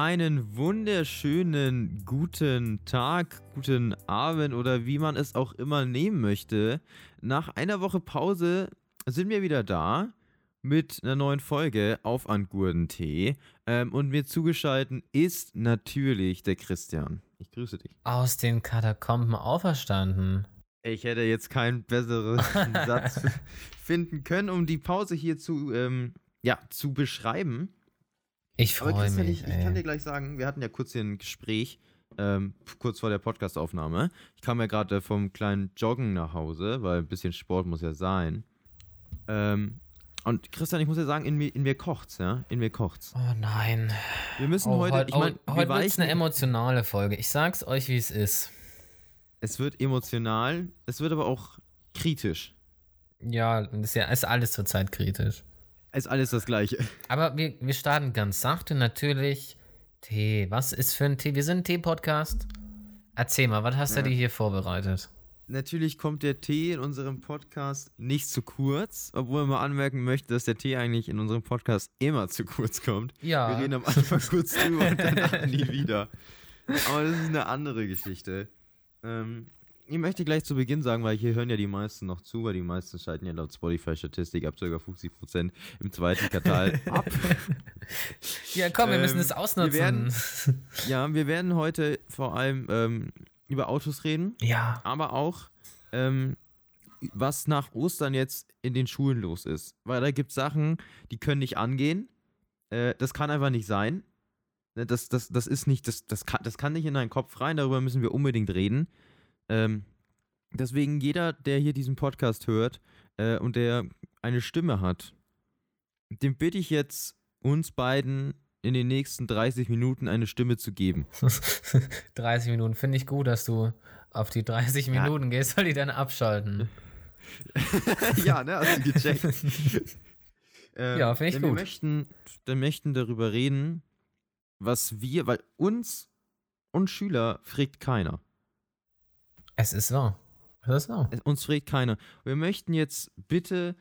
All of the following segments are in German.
Einen wunderschönen guten Tag, guten Abend oder wie man es auch immer nehmen möchte. Nach einer Woche Pause sind wir wieder da mit einer neuen Folge auf Angurden-Tee. Ähm, und mir zugeschaltet ist natürlich der Christian. Ich grüße dich. Aus den Katakomben auferstanden. Ich hätte jetzt keinen besseren Satz finden können, um die Pause hier zu, ähm, ja, zu beschreiben. Ich freue mich. Ich, ich, kann dir gleich sagen, wir hatten ja kurz hier ein Gespräch, ähm, kurz vor der Podcastaufnahme. Ich kam ja gerade vom kleinen Joggen nach Hause, weil ein bisschen Sport muss ja sein. Ähm, und Christian, ich muss ja sagen, in mir, in mir kocht's, ja? In mir kocht's. Oh nein. Wir müssen oh, heute. Heut, ich mein, oh, heute wird eine emotionale Folge. Ich sag's euch, wie es ist. Es wird emotional, es wird aber auch kritisch. Ja, ist ja ist alles zurzeit kritisch. Ist alles das Gleiche. Aber wir, wir starten ganz sachte natürlich. Tee. Was ist für ein Tee? Wir sind ein Tee-Podcast. Erzähl mal, was hast ja. du dir hier vorbereitet? Natürlich kommt der Tee in unserem Podcast nicht zu kurz, obwohl man anmerken möchte, dass der Tee eigentlich in unserem Podcast immer zu kurz kommt. Ja. Wir reden am Anfang kurz drüber und danach nie wieder. Aber das ist eine andere Geschichte. Ähm, ich möchte gleich zu Beginn sagen, weil hier hören ja die meisten noch zu, weil die meisten schalten ja laut Spotify-Statistik ab sogar 50% im zweiten Quartal ab. ja, komm, wir ähm, müssen es ausnutzen. Wir werden, ja, wir werden heute vor allem ähm, über Autos reden. Ja. Aber auch, ähm, was nach Ostern jetzt in den Schulen los ist. Weil da gibt es Sachen, die können nicht angehen. Äh, das kann einfach nicht sein. Ne, das, das, das ist nicht, das, das, kann, das kann nicht in deinen Kopf rein, darüber müssen wir unbedingt reden. Ähm, deswegen jeder, der hier diesen Podcast hört äh, und der eine Stimme hat, dem bitte ich jetzt, uns beiden in den nächsten 30 Minuten eine Stimme zu geben. 30 Minuten, finde ich gut, dass du auf die 30 ja. Minuten gehst, soll die dann abschalten. ja, ne, du gecheckt. ähm, ja, finde ich gut. Wir möchten, wir möchten darüber reden, was wir, weil uns und Schüler fragt keiner. Es ist wahr. Es ist wahr. Uns fragt keiner. Wir möchten jetzt bitte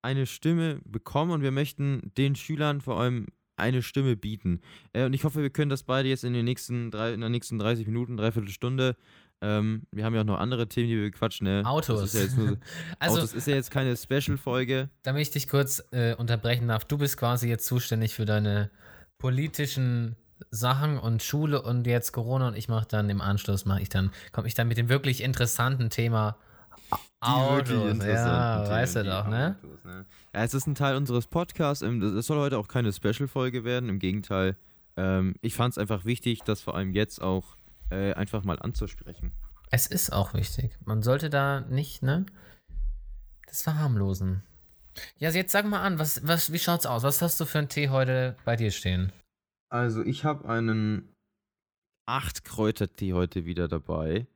eine Stimme bekommen und wir möchten den Schülern vor allem eine Stimme bieten. Äh, und ich hoffe, wir können das beide jetzt in den nächsten drei, in den nächsten 30 Minuten, dreiviertel Stunde. Ähm, wir haben ja auch noch andere Themen, die wir quatschen. Ne? Autos. Das ist ja nur, also, Autos ist ja jetzt keine Special-Folge. Damit ich dich kurz äh, unterbrechen darf, du bist quasi jetzt zuständig für deine politischen Sachen und Schule und jetzt Corona und ich mache dann im Anschluss mache ich dann komme ich dann mit dem wirklich interessanten Thema Autos. Ja, Themen, weißt du doch, ne? Autos, ne? Ja, es ist ein Teil unseres Podcasts. Es ähm, soll heute auch keine Special-Folge werden. Im Gegenteil, ähm, ich fand es einfach wichtig, das vor allem jetzt auch äh, einfach mal anzusprechen. Es ist auch wichtig. Man sollte da nicht, ne? Das verharmlosen. Ja, jetzt sag mal an, was, was, wie schaut's aus? Was hast du für einen Tee heute bei dir stehen? Also, ich habe einen 8 Kräutertee heute wieder dabei,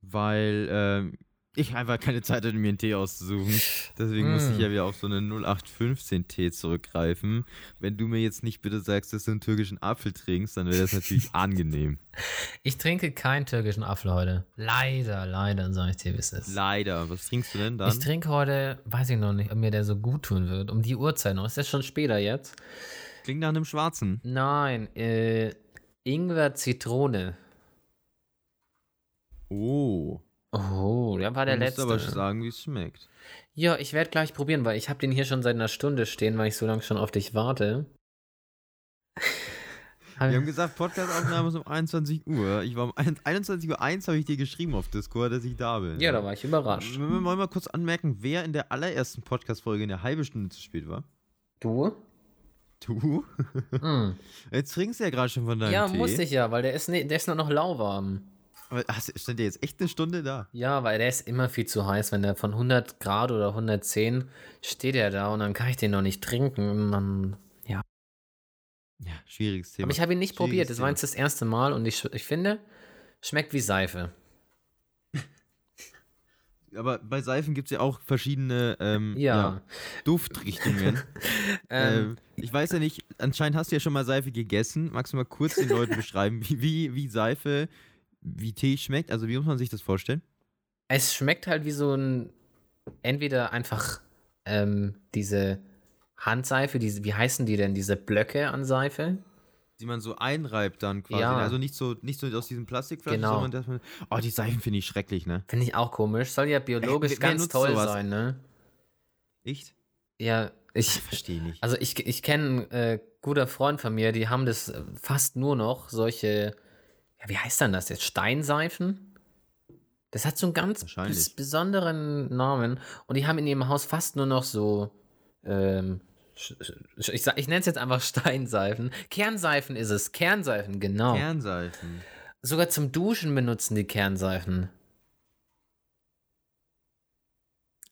weil ähm, ich einfach keine Zeit hatte, mir einen Tee auszusuchen. Deswegen mm. muss ich ja wieder auf so einen 0815-Tee zurückgreifen. Wenn du mir jetzt nicht bitte sagst, dass du einen türkischen Apfel trinkst, dann wäre das natürlich angenehm. Ich trinke keinen türkischen Apfel heute. Leider, leider, sage ich dir, wie es ist. Leider. Was trinkst du denn dann? Ich trinke heute, weiß ich noch nicht, ob mir der so gut tun wird. Um die Uhrzeit noch. Ist das schon später jetzt? Klingt nach einem schwarzen. Nein, äh, Ingwer Zitrone. Oh. Oh, der war der du letzte. aber sagen, wie es schmeckt. Ja, ich werde gleich probieren, weil ich habe den hier schon seit einer Stunde stehen, weil ich so lange schon auf dich warte. Wir haben gesagt, Podcastaufnahme ist um 21 Uhr. Ich war um 21 Uhr 1 habe ich dir geschrieben auf Discord, dass ich da bin. Ja, da war ich überrascht. Wir wollen mal kurz anmerken, wer in der allerersten Podcast-Folge in der halben Stunde zu spät war. Du? Du? Mm. Jetzt trinkst du ja gerade schon von deinem ja, Tee. Ja, musste ich ja, weil der ist, ne, der ist noch lauwarm. Aber hast, stand der jetzt echt eine Stunde da? Ja, weil der ist immer viel zu heiß. Wenn der von 100 Grad oder 110 steht er da und dann kann ich den noch nicht trinken. Und dann, ja. Ja, schwieriges Thema. Aber ich habe ihn nicht probiert. Das war jetzt das erste Mal und ich, ich finde, schmeckt wie Seife. Aber bei Seifen gibt es ja auch verschiedene ähm, ja. Ja, Duftrichtungen. ähm, äh, ich weiß ja nicht, anscheinend hast du ja schon mal Seife gegessen. Magst du mal kurz den Leuten beschreiben, wie, wie, wie Seife wie Tee schmeckt? Also wie muss man sich das vorstellen? Es schmeckt halt wie so ein, entweder einfach ähm, diese Handseife, diese, wie heißen die denn, diese Blöcke an Seife? die man so einreibt dann quasi. Ja. Also nicht so, nicht so aus diesem Plastikflaschen, Genau. sondern dass man. Oh, die Seifen finde ich schrecklich, ne? Finde ich auch komisch. Soll ja biologisch wer ganz toll sowas? sein, ne? Echt? Ja, ich, Verstehe nicht. also ich, ich kenne äh, guter Freund von mir, die haben das äh, fast nur noch solche, ja, wie heißt denn das jetzt? Steinseifen? Das hat so einen ganz bes besonderen Namen und die haben in ihrem Haus fast nur noch so, ähm, ich, ich nenne es jetzt einfach Steinseifen. Kernseifen ist es, Kernseifen, genau. Kernseifen. Sogar zum Duschen benutzen die Kernseifen.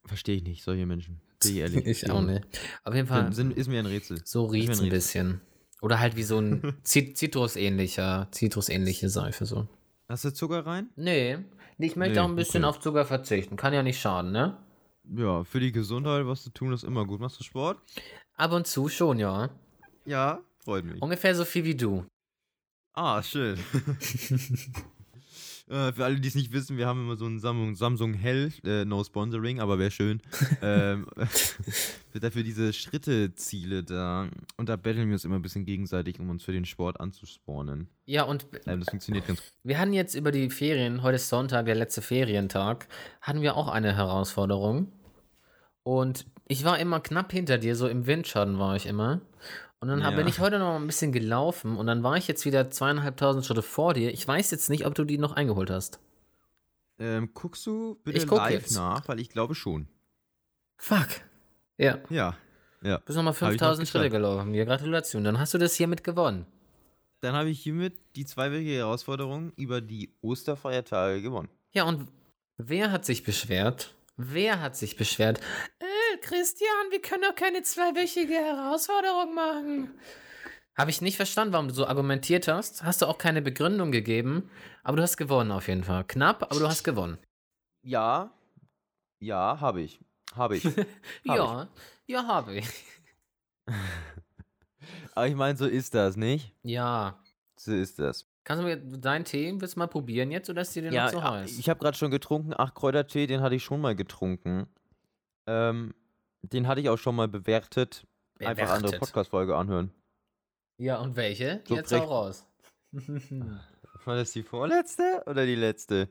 Verstehe ich nicht, solche Menschen. Bin ich ehrlich. Ich auch nicht. Auf jeden Fall, Sind, ist mir ein Rätsel. so riecht es ein ein bisschen. Oder halt wie so ein Zit- Zitrusähnlicher, Zitrusähnliche Seife so. Hast du Zucker rein? Nee, ich möchte Nee, auch ein bisschen okay. auf Zucker verzichten. Kann ja nicht schaden, ne? Ja, für die Gesundheit was zu tun ist immer gut. Machst du Sport? Ab und zu schon, ja. Ja, freut mich. Ungefähr so viel wie du. Ah, schön. Äh, Für alle, die es nicht wissen, wir haben immer so ein Samsung, Samsung Hell, äh, no sponsoring, aber wäre schön. ähm, für dafür diese Schritteziele da. Und da betteln wir uns immer ein bisschen gegenseitig, um uns für den Sport anzuspornen. Ja, und Ähm, das funktioniert ganz gut. wir hatten jetzt über die Ferien, heute ist Sonntag, der letzte Ferientag, hatten wir auch eine Herausforderung. Und ich war immer knapp hinter dir, so im Windschatten war ich immer. Und dann Ja. bin ich heute noch mal ein bisschen gelaufen und dann war ich jetzt wieder zweieinhalbtausend Schritte vor dir. Ich weiß jetzt nicht, ob du die noch eingeholt hast. Ähm, guckst du bitte Ich guck live jetzt. nach, weil ich glaube schon. Fuck. Ja, Ja. Ja. bist nochmal Hab ich noch 5000 Schritte gelaufen. Ja, Gratulation. Dann hast du das hiermit gewonnen. Dann habe ich hiermit die zweiwöchige Herausforderung über die Osterfeiertage gewonnen. Ja, und wer hat sich beschwert? Wer hat sich beschwert? Äh, Christian, wir können doch keine zweiwöchige Herausforderung machen. Habe ich nicht verstanden, warum du so argumentiert hast. Hast du auch keine Begründung gegeben. Aber du hast gewonnen auf jeden Fall. Knapp, aber du hast gewonnen. Ja. Ja, habe ich. Habe ich. Hab ja, ja, habe ich. Aber ich meine, so ist das, nicht? Ja. So ist das. Kannst du mir deinen Tee willst du mal probieren jetzt oder ist dir den noch zu heiß? ich habe gerade schon getrunken. Ach, Kräutertee, den hatte ich schon mal getrunken. Ähm, den hatte ich auch schon mal bewertet. Einfach andere Bewertet. Podcast-Folge anhören. Ja, und welche? So jetzt auch raus. War das die vorletzte oder die letzte?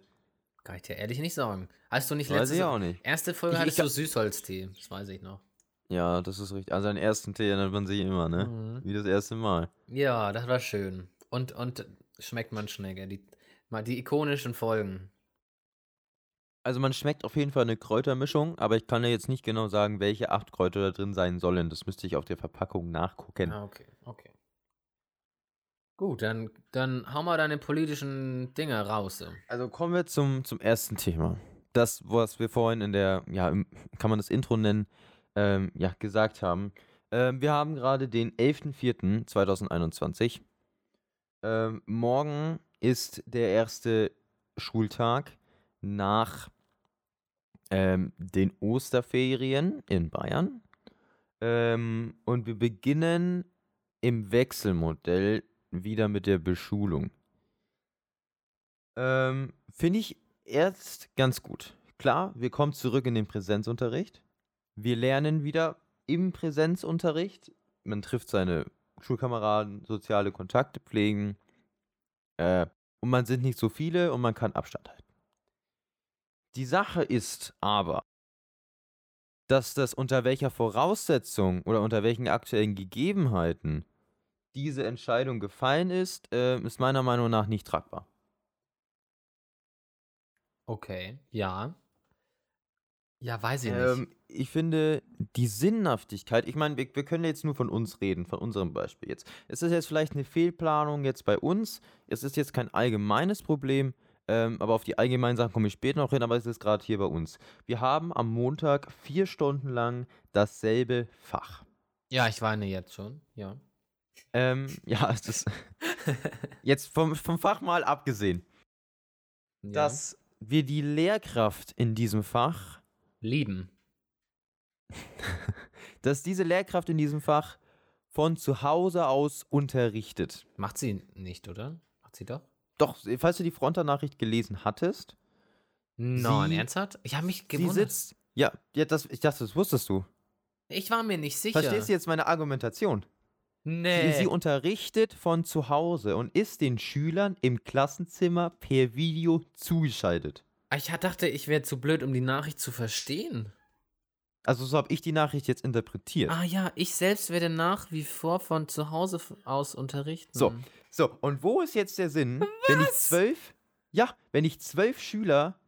Kann ich dir ehrlich nicht sagen. Hast du nicht Weiß letzte ich auch nicht. Erste Folge Ich- hattest ich du Süßholztee, das weiß ich noch. Ja, das ist richtig. Also den ersten Tee erinnert man sich immer, ne? Mhm. Wie das erste Mal. Ja, das war schön. Und, und schmeckt man Schnecke. Die, mal die ikonischen Folgen. Also man schmeckt auf jeden Fall eine Kräutermischung, aber ich kann ja jetzt nicht genau sagen, welche acht Kräuter da drin sein sollen. Das müsste ich auf der Verpackung nachgucken. Ah, okay, okay. Gut, dann, dann hau mal deine politischen Dinge raus. so. Also kommen wir zum, zum ersten Thema. Das, was wir vorhin in der, ja, im, kann man das Intro nennen, ähm, ja, gesagt haben. Ähm, wir haben gerade den 11.04.2021. Ähm, morgen ist der erste Schultag nach ähm, den Osterferien in Bayern. Ähm, und wir beginnen im Wechselmodell wieder mit der Beschulung. Ähm, Finde ich erst ganz gut. Klar, wir kommen zurück in den Präsenzunterricht. Wir lernen wieder im Präsenzunterricht. Man trifft seine Schulkameraden, soziale Kontakte pflegen. Äh, und man sind nicht so viele und man kann Abstand halten. Die Sache ist aber, dass das unter welcher Voraussetzung oder unter welchen aktuellen Gegebenheiten diese Entscheidung gefallen ist, äh, ist meiner Meinung nach nicht tragbar. Okay, ja. Ja, weiß ich nicht. Ähm, ich finde, die Sinnhaftigkeit, ich meine, wir, wir können jetzt nur von uns reden, von unserem Beispiel jetzt. Es ist jetzt vielleicht eine Fehlplanung jetzt bei uns. Es ist jetzt kein allgemeines Problem, ähm, aber auf die allgemeinen Sachen komme ich später noch hin, aber es ist gerade hier bei uns. Wir haben am Montag vier Stunden lang dasselbe Fach. Ja, ich weine jetzt schon, ja. Ähm, ja, es ist jetzt vom, vom Fach mal abgesehen, ja. dass wir die Lehrkraft in diesem Fach Lieben. dass diese Lehrkraft in diesem Fach von zu Hause aus unterrichtet. Macht sie nicht, oder? Macht sie doch? Doch, falls du die Fronter-Nachricht gelesen hattest, Nein, Sie- ernsthaft? Ich habe mich sie gewundert. sitzt. Ja, ja das, ich dachte, das wusstest du. Ich war mir nicht sicher. Verstehst du jetzt meine Argumentation? Nee. Sie, sie unterrichtet von zu Hause und ist den Schülern im Klassenzimmer per Video zugeschaltet. Ich dachte, ich wäre zu blöd, um die Nachricht zu verstehen. Also so habe ich die Nachricht jetzt interpretiert. Ah ja, ich selbst werde nach wie vor von zu Hause aus unterrichten. So, so, und wo ist jetzt der Sinn, wenn ich zwölf, ja, wenn ich zwölf Schüler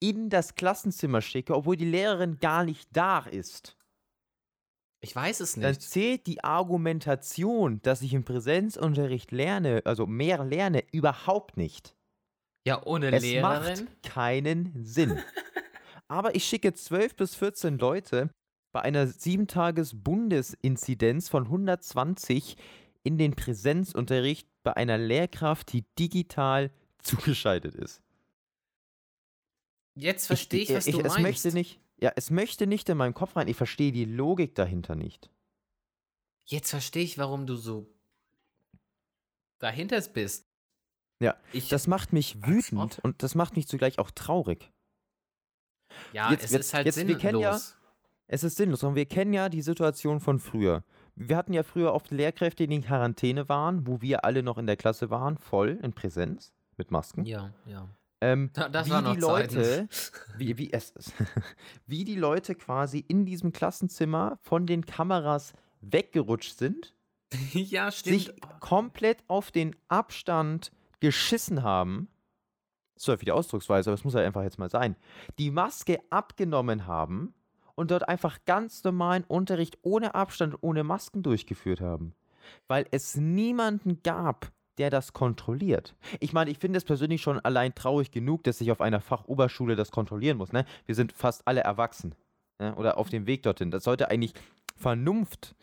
in das Klassenzimmer schicke, obwohl die Lehrerin gar nicht da ist? Ich weiß es Dann nicht. zählt die Argumentation, dass ich im Präsenzunterricht lerne, also mehr lerne, überhaupt nicht. Ja, ohne Es Lehrerin. macht keinen Sinn. Aber ich schicke 12 bis 14 Leute bei einer 7-Tages-Bundesinzidenz von 120 in den Präsenzunterricht bei einer Lehrkraft, die digital zugeschaltet ist. Jetzt verstehe ich, was ich, du es meinst. möchte nicht, ja, es möchte nicht in meinen Kopf rein. Ich verstehe die Logik dahinter nicht. Jetzt verstehe ich, warum du so dahinter bist. Ja, ich, Das macht mich wütend und das macht mich zugleich auch traurig. ja, jetzt- es jetzt- ist halt jetzt- sinnlos. ja- Es ist sinnlos und wir kennen ja die Situation von früher. Wir hatten ja früher oft Lehrkräfte, die in Quarantäne waren, wo wir alle noch in der Klasse waren, voll in Präsenz mit Masken. ja, ja. Ähm, Da- das wie waren noch die Leute, Zeiten. wie, wie, es, wie die Leute quasi in diesem Klassenzimmer von den Kameras weggerutscht sind, ja, sich komplett auf den Abstand geschissen haben. Ist zwar die Ausdrucksweise, aber es muss halt einfach jetzt mal sein. Die Maske abgenommen haben und dort einfach ganz normalen Unterricht ohne Abstand, ohne Masken durchgeführt haben. Weil es niemanden gab, der das kontrolliert. Ich meine, ich finde es persönlich schon allein traurig genug, dass ich auf einer Fachoberschule das kontrollieren muss. Ne? Wir sind fast alle erwachsen. Ne? Oder auf dem Weg dorthin. Das sollte eigentlich Vernunft.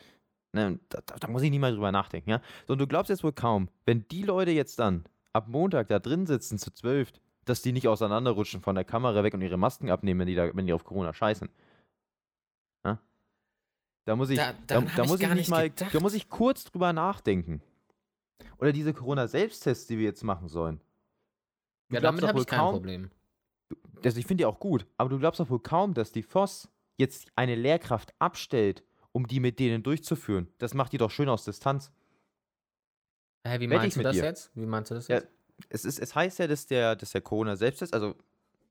Ne? Da, da, da muss ich nicht mal drüber nachdenken. Ja? Und du glaubst jetzt wohl kaum, wenn die Leute jetzt dann ab Montag da drin sitzen zu zwölf, dass die nicht auseinanderrutschen von der Kamera weg und ihre Masken abnehmen, wenn die, da, wenn die auf Corona scheißen. Ja? Da muss ich, Da- da, da, ich muss ich gar nicht mal, gedacht. da muss ich kurz drüber nachdenken. Oder diese Corona-Selbsttests, die wir jetzt machen sollen. Du ja, damit habe ich kein kaum, Problem. also ich finde die auch gut, aber du glaubst doch wohl kaum, dass die FOS jetzt eine Lehrkraft abstellt, um die mit denen durchzuführen. Das macht die doch schön aus Distanz. Hä, wie Wette meinst ich du das dir. jetzt? Wie meinst du das Ja, jetzt? Es, ist, es heißt ja, dass der, dass der Corona-Selbsttest, also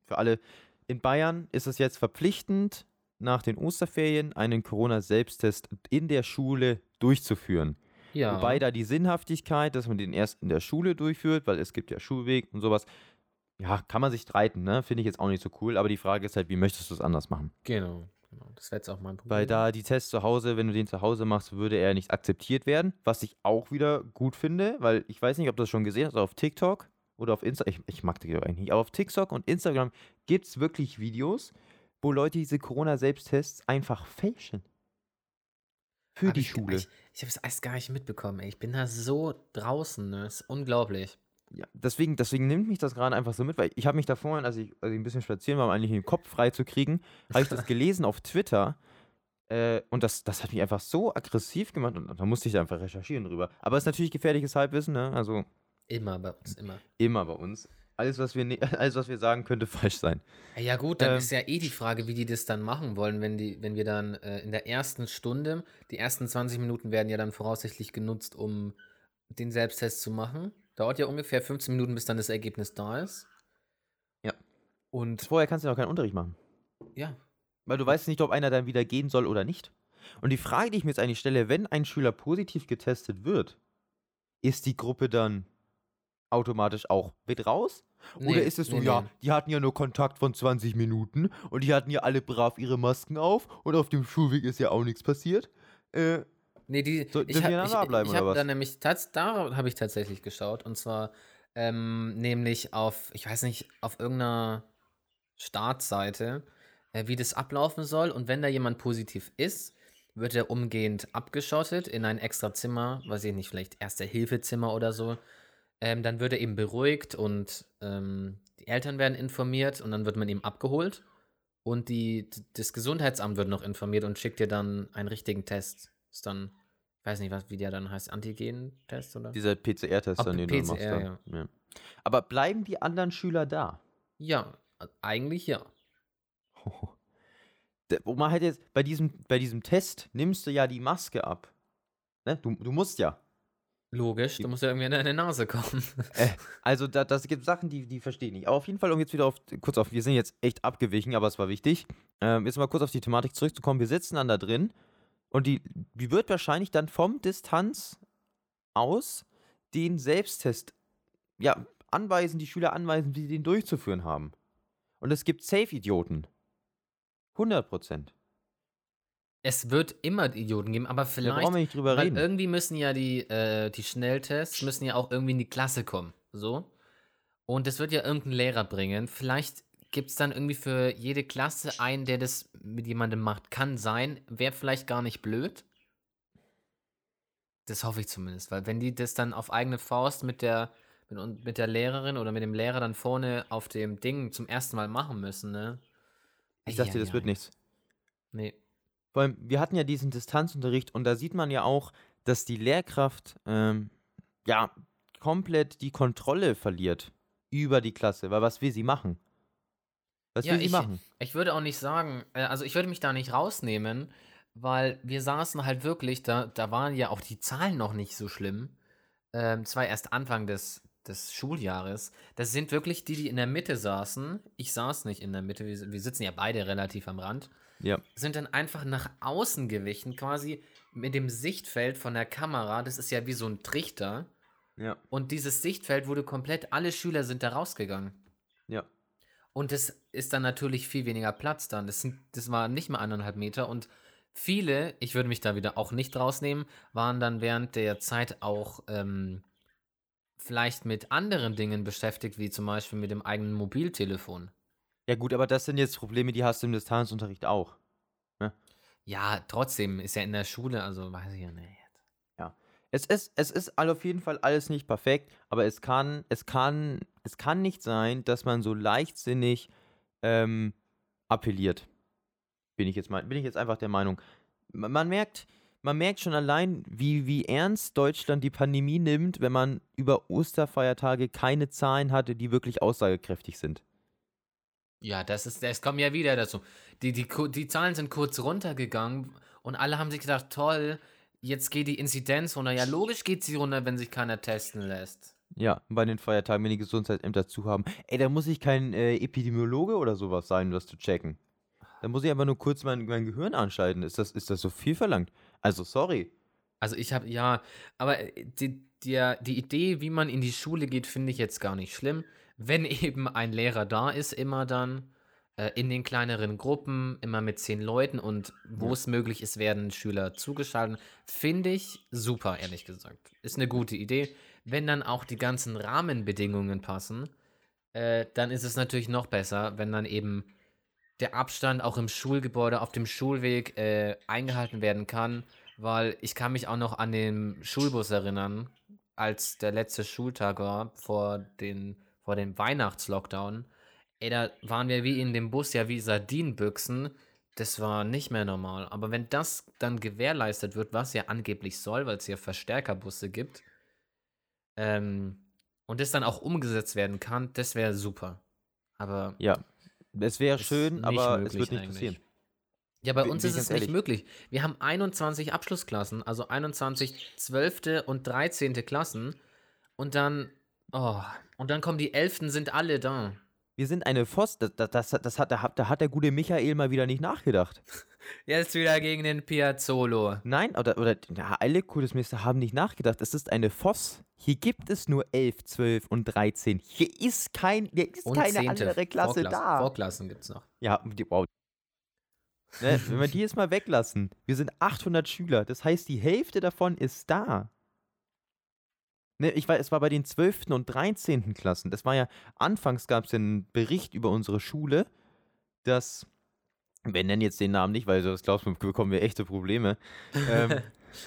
für alle in Bayern ist es jetzt verpflichtend, nach den Osterferien einen Corona-Selbsttest in der Schule durchzuführen. Ja. Wobei da die Sinnhaftigkeit, dass man den erst in der Schule durchführt, weil es gibt ja Schulweg und sowas, ja, kann man sich streiten, ne? Finde ich jetzt auch nicht so cool, aber die Frage ist halt, wie möchtest du es anders machen? genau. genau. Das wäre jetzt auch mein Problem. Weil da die Tests zu Hause, wenn du den zu Hause machst, würde er nicht akzeptiert werden, was ich auch wieder gut finde, weil ich weiß nicht, ob du das schon gesehen hast, auf TikTok oder auf Insta, ich, ich mag TikTok eigentlich nicht, aber auf TikTok und Instagram gibt es wirklich Videos, wo Leute diese Corona-Selbsttests einfach fälschen. Für Hab die ich, Schule. Ich, ich habe es erst gar nicht mitbekommen. Ey. Ich bin da so draußen. Ne? Das ist unglaublich. Ja, deswegen, deswegen nimmt mich das gerade einfach so mit, weil ich habe mich da vorhin, als ich, als ich ein bisschen spazieren war, um eigentlich den Kopf frei zu kriegen, habe ich das gelesen auf Twitter äh, und das, das hat mich einfach so aggressiv gemacht und da musste ich einfach recherchieren drüber. Aber es ist natürlich gefährliches Halbwissen, ne? also Immer bei uns, immer. immer bei uns. Alles, was wir, ne alles, was wir sagen, könnte falsch sein. Ja, Ja gut, dann Ähm, ist ja eh die Frage, wie die das dann machen wollen, wenn die, wenn wir dann äh, in der ersten Stunde, die ersten 20 Minuten werden ja dann voraussichtlich genutzt, um den Selbsttest zu machen. Dauert ja ungefähr 15 Minuten, bis dann das Ergebnis da ist. Ja. Und Vorher kannst du noch keinen Unterricht machen, ja, weil du weißt nicht, ob einer dann wieder gehen soll oder nicht. Und die Frage, die ich mir jetzt eigentlich stelle, wenn ein Schüler positiv getestet wird, ist die Gruppe dann automatisch auch mit raus? Oder Nee, ist es so, nee, ja, nee. die hatten ja nur Kontakt von 20 Minuten und die hatten ja alle brav ihre Masken auf und auf dem Schulweg ist ja auch nichts passiert? Äh, Nee, die, So, ich habe dann ich, ich oder hab was? da nämlich, da habe ich tatsächlich geschaut und zwar ähm, nämlich auf, ich weiß nicht, auf irgendeiner Startseite, äh, wie das ablaufen soll und wenn da jemand positiv ist, wird er umgehend abgeschottet in ein extra Zimmer, weiß ich nicht, vielleicht Erste-Hilfe-Zimmer oder so. Ähm, dann wird er eben beruhigt und ähm, die Eltern werden informiert und dann wird man ihm abgeholt und die, das Gesundheitsamt wird noch informiert und schickt dir dann einen richtigen Test. Ist dann, ich weiß nicht, was, wie der dann heißt, Antigen-Test oder? dieser PCR-Test, dann, den du machst. PCR, dann. Ja. Aber bleiben die anderen Schüler da? Ja, eigentlich ja. Wo man halt jetzt, bei diesem, bei diesem Test nimmst du ja die Maske ab. Ne? Du, du musst ja. Logisch, du musst ja irgendwie an deine Nase kommen. Äh, also da, das gibt Sachen, die, die verstehe ich nicht. Aber auf jeden Fall, um jetzt wieder auf, kurz auf, wir sind jetzt echt abgewichen, aber es war wichtig. Ähm, jetzt mal kurz auf die Thematik zurückzukommen. Wir sitzen dann da drin und die, die wird wahrscheinlich dann vom Distanz aus den Selbsttest, ja, anweisen, die Schüler anweisen, wie sie den durchzuführen haben. Und es gibt Safe-Idioten. 100 Prozent. Es wird immer Idioten geben, aber Da vielleicht, brauchen wir nicht drüber reden. irgendwie müssen ja die, äh, die Schnelltests müssen ja auch irgendwie in die Klasse kommen. So. Und das wird ja irgendein Lehrer bringen. Vielleicht gibt es dann irgendwie für jede Klasse einen, der das mit jemandem macht. Kann sein. Wäre vielleicht gar nicht blöd. Das hoffe ich zumindest, weil wenn die das dann auf eigene Faust mit der, mit, mit der Lehrerin oder mit dem Lehrer dann vorne auf dem Ding zum ersten Mal machen müssen, ne? Ich dachte, das wird Eieiei. nichts. Nee. Vor allem, wir hatten ja diesen Distanzunterricht und da sieht man ja auch, dass die Lehrkraft ähm, ja komplett die Kontrolle verliert über die Klasse. Weil was will sie machen? Was Ja, will sie ich- machen? Ich würde auch nicht sagen, äh, also ich würde mich da nicht rausnehmen, weil wir saßen halt wirklich, da, da waren ja auch die Zahlen noch nicht so schlimm. Ähm, zwar erst Anfang des, des Schuljahres. Das sind wirklich die, die in der Mitte saßen. Ich saß nicht in der Mitte, wir, wir sitzen ja beide relativ am Rand. Ja. Sind dann einfach nach außen gewichen, quasi mit dem Sichtfeld von der Kamera. Das ist ja wie so ein Trichter. Ja. Und dieses Sichtfeld wurde komplett, alle Schüler sind da rausgegangen. Ja. Und es ist dann natürlich viel weniger Platz dann. Das, sind, das war nicht mal eineinhalb Meter. Und viele, ich würde mich da wieder auch nicht rausnehmen, waren dann während der Zeit auch ähm, vielleicht mit anderen Dingen beschäftigt, wie zum Beispiel mit dem eigenen Mobiltelefon. Ja, gut, aber das sind jetzt Probleme, die hast du im Distanzunterricht auch. Ja, trotzdem ist ja in der Schule, also weiß ich ja nicht. Es ist, es ist auf jeden Fall alles nicht perfekt, aber es kann, es kann, es kann nicht sein, dass man so leichtsinnig ähm, appelliert. Bin ich jetzt mal, bin ich jetzt einfach der Meinung. Man, man merkt, man merkt schon allein, wie, wie ernst Deutschland die Pandemie nimmt, wenn man über Osterfeiertage keine Zahlen hatte, die wirklich aussagekräftig sind. Ja, das ist, das kommt ja wieder dazu. Die, die, die Zahlen sind kurz runtergegangen und alle haben sich gedacht, toll, jetzt geht die Inzidenz runter. Ja, logisch geht sie runter, wenn sich keiner testen lässt. Ja, bei den Feiertagen, wenn die Gesundheitsämter zu haben. Ey, da muss ich kein äh, Epidemiologe oder sowas sein, um das zu checken. Da muss ich einfach nur kurz mein, mein Gehirn anschalten. Ist das, ist das so viel verlangt? Also, sorry. Also ich habe, ja, aber äh, die, die, die Idee, wie man in die Schule geht, finde ich jetzt gar nicht schlimm. Wenn eben ein Lehrer da ist, immer dann äh, in den kleineren Gruppen, immer mit zehn Leuten und wo es möglich ist, werden Schüler zugeschaltet. Finde ich super, ehrlich gesagt. Ist eine gute Idee. Wenn dann auch die ganzen Rahmenbedingungen passen, äh, dann ist es natürlich noch besser, wenn dann eben der Abstand auch im Schulgebäude, auf dem Schulweg äh, eingehalten werden kann, weil ich kann mich auch noch an den Schulbus erinnern, als der letzte Schultag war vor, den, vor dem Weihnachtslockdown. Ey, da waren wir wie in dem Bus ja wie Sardinenbüchsen. Das war nicht mehr normal. Aber wenn das dann gewährleistet wird, was ja angeblich soll, weil es ja Verstärkerbusse gibt, ähm, und das dann auch umgesetzt werden kann, das wäre super. Aber Ja, es wäre schön, aber es wird nicht eigentlich. passieren. Ja, bei uns bin ist es ganz nicht ehrlich. möglich. Wir haben 21 Abschlussklassen, also 21 12. und 13. Klassen. Und dann, oh, und dann kommen die 11. sind alle da. Wir sind eine Voss. Das, das, das, das hat, da, hat, da hat der gute Michael mal wieder nicht nachgedacht. Jetzt wieder gegen den Piazzolo. Nein, oder, oder ja, alle Kultusmeister haben nicht nachgedacht. Es ist eine Voss. Hier gibt es nur 11, 12 und 13. Hier ist, kein, hier ist Und keine 10. andere Klasse Vorklassen, da. Vorklassen gibt es noch. Ja, wow. Ne, wenn wir die jetzt mal weglassen, wir sind 800 Schüler, das heißt, die Hälfte davon ist da. Ne, ich weiß, es war bei den 12. und 13. Klassen. Das war ja, anfangs gab es einen Bericht über unsere Schule, dass, wir nennen jetzt den Namen nicht, weil das glaubst du, bekommen wir echte Probleme, ähm,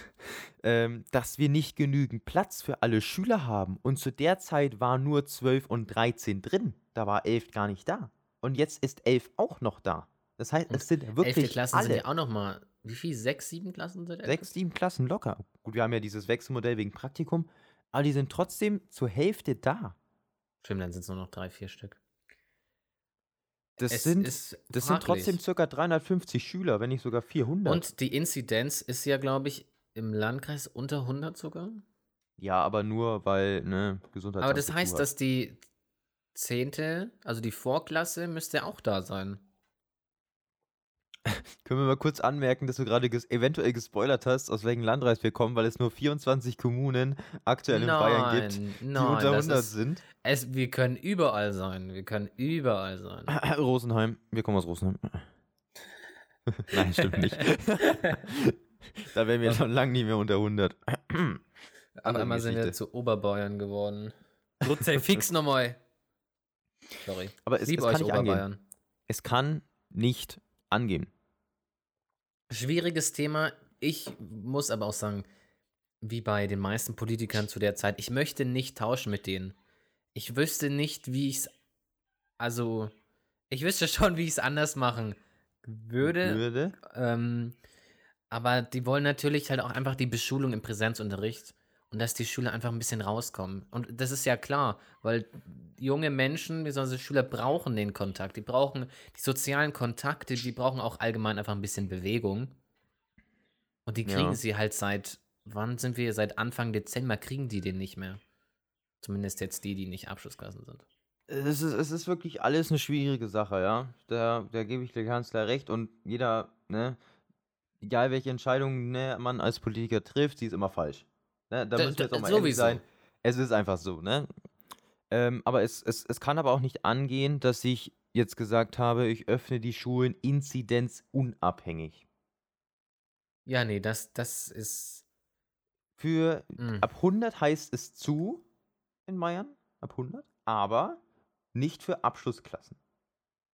ähm, dass wir nicht genügend Platz für alle Schüler haben. Und zu der Zeit war nur 12 und 13 drin. Da war 11 gar nicht da. Und jetzt ist 11 auch noch da. Das heißt, es sind 11. wirklich Klassen alle. sind ja auch noch mal, wie viel? Sechs, sieben Klassen sind Sechs, sieben Klassen locker. Gut, wir haben ja dieses Wechselmodell wegen Praktikum, aber die sind trotzdem zur Hälfte da. Stimmt, dann sind es nur noch drei, vier Stück. Das Es sind, das sind trotzdem circa 350 Schüler, wenn nicht sogar 400. Und die Inzidenz ist ja, glaube ich, im Landkreis unter 100 sogar? Ja, aber nur, weil, ne, Gesundheit. Aber das heißt, dass die zehnte, also die Vorklasse, müsste auch da sein. Können wir mal kurz anmerken, dass du gerade ges eventuell gespoilert hast, aus welchem Landkreis wir kommen, weil es nur 24 Kommunen aktuell in Bayern gibt, die nein, unter das 100 ist, sind. es, wir können überall sein. Wir können überall sein. Rosenheim, wir kommen aus Rosenheim. Nein, stimmt nicht. da wären wir schon lange nicht mehr unter 100. Auf einmal sind wir zu Oberbayern geworden. Rutze fix nochmal. Sorry. Aber es, Lieb es euch kann nicht angehen. Oberbayern. Es kann nicht angehen. Schwieriges Thema. Ich muss aber auch sagen, wie bei den meisten Politikern zu der Zeit, ich möchte nicht tauschen mit denen. Ich wüsste nicht, wie ich es. Also, ich wüsste schon, wie ich es anders machen würde. Würde? Ähm, aber die wollen natürlich halt auch einfach die Beschulung im Präsenzunterricht und dass die Schüler einfach ein bisschen rauskommen. Und das ist ja klar, weil junge Menschen, besonders Schüler, brauchen den Kontakt. Die brauchen die sozialen Kontakte, die brauchen auch allgemein einfach ein bisschen Bewegung. Und die kriegen Ja. sie halt seit, wann sind wir? Seit Anfang Dezember kriegen die den nicht mehr. Zumindest jetzt die, die nicht Abschlussklassen sind. Es ist, es ist wirklich alles eine schwierige Sache, ja. Da, da gebe ich der Kanzler recht und jeder, ne, egal welche Entscheidung ne, man als Politiker trifft, sie ist immer falsch. Ne, da Da- müssen wir jetzt auch mal ehrlich sowieso. sein. Es ist einfach so, ne? Ähm, aber es, es, es kann aber auch nicht angehen, dass ich jetzt gesagt habe, ich öffne die Schulen inzidenzunabhängig. Ja, nee, das, das ist. Für mm. ab 100 heißt es zu in Bayern, ab 100, aber nicht für Abschlussklassen.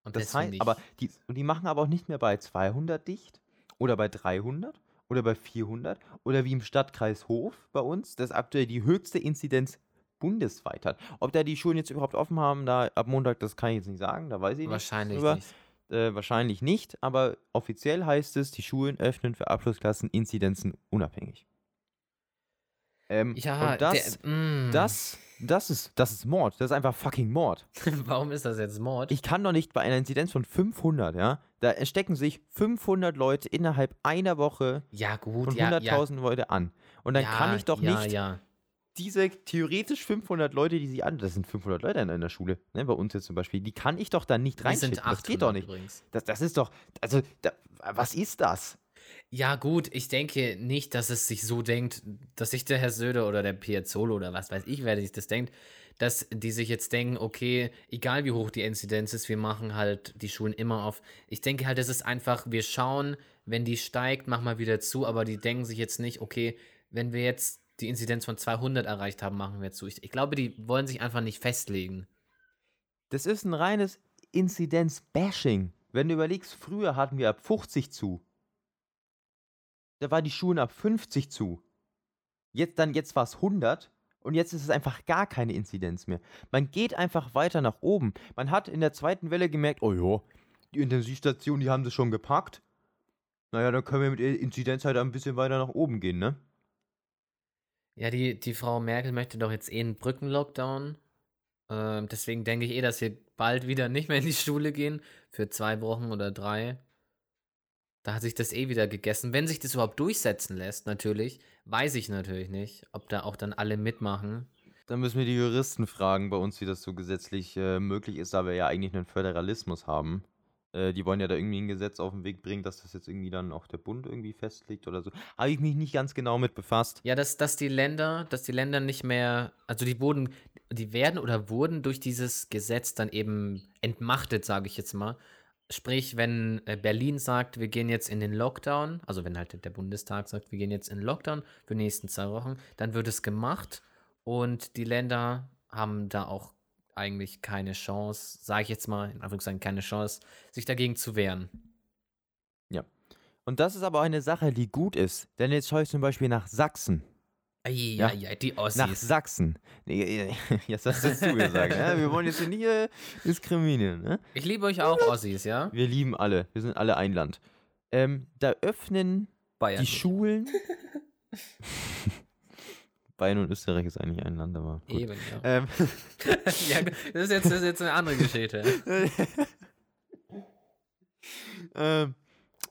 Und Das heißt, ich, aber die, und die machen aber auch nicht mehr bei 200 dicht oder bei 300 oder bei 400 oder wie im Stadtkreis Hof bei uns, das aktuell die höchste Inzidenz bundesweit hat. Ob da die Schulen jetzt überhaupt offen haben, da ab Montag, das kann ich jetzt nicht sagen, da weiß ich wahrscheinlich nicht. drüber. nicht. Äh, wahrscheinlich nicht, aber offiziell heißt es, die Schulen öffnen für Abschlussklassen Inzidenzen unabhängig. Ähm, Ja, und das, der, mm. das, das ist, das ist Mord. Das ist einfach fucking Mord. Warum ist das jetzt Mord? Ich kann doch nicht bei einer Inzidenz von 500, ja, da stecken sich 500 Leute innerhalb einer Woche ja, gut, von ja, ja. 100.000 Leute an. Und dann ja, kann ich doch ja, nicht Ja, diese theoretisch 500 Leute, die sie an, das sind 500 Leute in einer Schule, ne, bei uns jetzt zum Beispiel, die kann ich doch dann nicht reinschicken. 800 Das geht doch nicht. übrigens. Das, das ist doch, also, da, was ist das? Ja, gut, ich denke nicht, dass es sich so denkt, dass sich der Herr Söder oder der Piazzolo oder was weiß ich, wer sich das denkt, dass die sich jetzt denken, okay, egal wie hoch die Inzidenz ist, wir machen halt die Schulen immer auf. Ich denke halt, es ist einfach, wir schauen, wenn die steigt, machen wir wieder zu, aber die denken sich jetzt nicht, okay, wenn wir jetzt die Inzidenz von 200 erreicht haben, machen wir zu. Ich, ich glaube, die wollen sich einfach nicht festlegen. Das ist ein reines Inzidenz-Bashing. Wenn du überlegst, früher hatten wir ab 50 zu. Da war die Schulen ab 50 zu. Jetzt dann, jetzt war es 100 und jetzt ist es einfach gar keine Inzidenz mehr. Man geht einfach weiter nach oben. Man hat in der zweiten Welle gemerkt, oh ja, die Intensivstationen, die haben das schon gepackt. Naja, dann können wir mit der Inzidenz halt ein bisschen weiter nach oben gehen, ne? Ja, die, die Frau Merkel möchte doch jetzt eh einen Brückenlockdown. Ähm, deswegen denke ich eh, dass wir bald wieder nicht mehr in die Schule gehen. Für zwei Wochen oder drei. Da hat sich das eh wieder gegessen. Wenn sich das überhaupt durchsetzen lässt, natürlich, weiß ich natürlich nicht, ob da auch dann alle mitmachen. Dann müssen wir die Juristen fragen bei uns, wie das so gesetzlich äh, möglich ist, da wir ja eigentlich einen Föderalismus haben. Äh, die wollen ja da irgendwie ein Gesetz auf den Weg bringen, dass das jetzt irgendwie dann auch der Bund irgendwie festlegt oder so. Habe ich mich nicht ganz genau mit befasst. Ja, dass, dass die Länder, dass die Länder nicht mehr, also die wurden, die werden oder wurden durch dieses Gesetz dann eben entmachtet, sage ich jetzt mal. Sprich, wenn äh, Berlin sagt, wir gehen jetzt in den Lockdown, also wenn halt der Bundestag sagt, wir gehen jetzt in den Lockdown für die nächsten zwei Wochen, dann wird es gemacht und die Länder haben da auch eigentlich keine Chance, sage ich jetzt mal, in Anführungszeichen keine Chance, sich dagegen zu wehren. Und das ist aber auch eine Sache, die gut ist. Denn jetzt schaue ich zum Beispiel nach Sachsen. Ja, Ja. ja, die Nach Ossis. Sachsen. Nee, Jetzt hast du es du gesagt. Ja? Wir wollen jetzt hier nie äh, diskriminieren. Ne? Ich liebe euch auch, Ossis, ja? Wir lieben alle. Wir sind alle ein Land. Ähm, da öffnen Bayern. die Schulen. Bayern und Österreich ist eigentlich ein Land, aber. Gut. Eben, ja. Ähm, ja, das ist, jetzt, das ist jetzt eine andere Geschichte. ähm,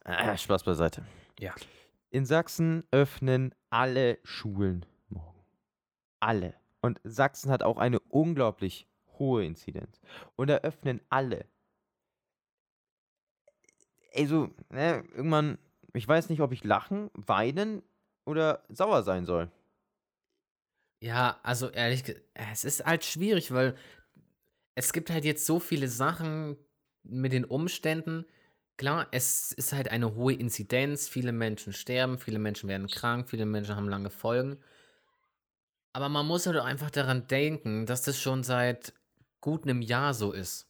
ah, Spaß beiseite. Ja. In Sachsen öffnen alle Schulen morgen. Alle. Und Sachsen hat auch eine unglaublich hohe Inzidenz. Und da öffnen alle. Also, ne, irgendwann, ich weiß nicht, ob ich lachen, weinen oder sauer sein soll. Ja, also ehrlich, es ist halt schwierig, weil es gibt halt jetzt so viele Sachen mit den Umständen. Klar, es ist halt eine hohe Inzidenz, viele Menschen sterben, viele Menschen werden krank, viele Menschen haben lange Folgen. Aber man muss halt auch einfach daran denken, dass das schon seit gut einem Jahr so ist.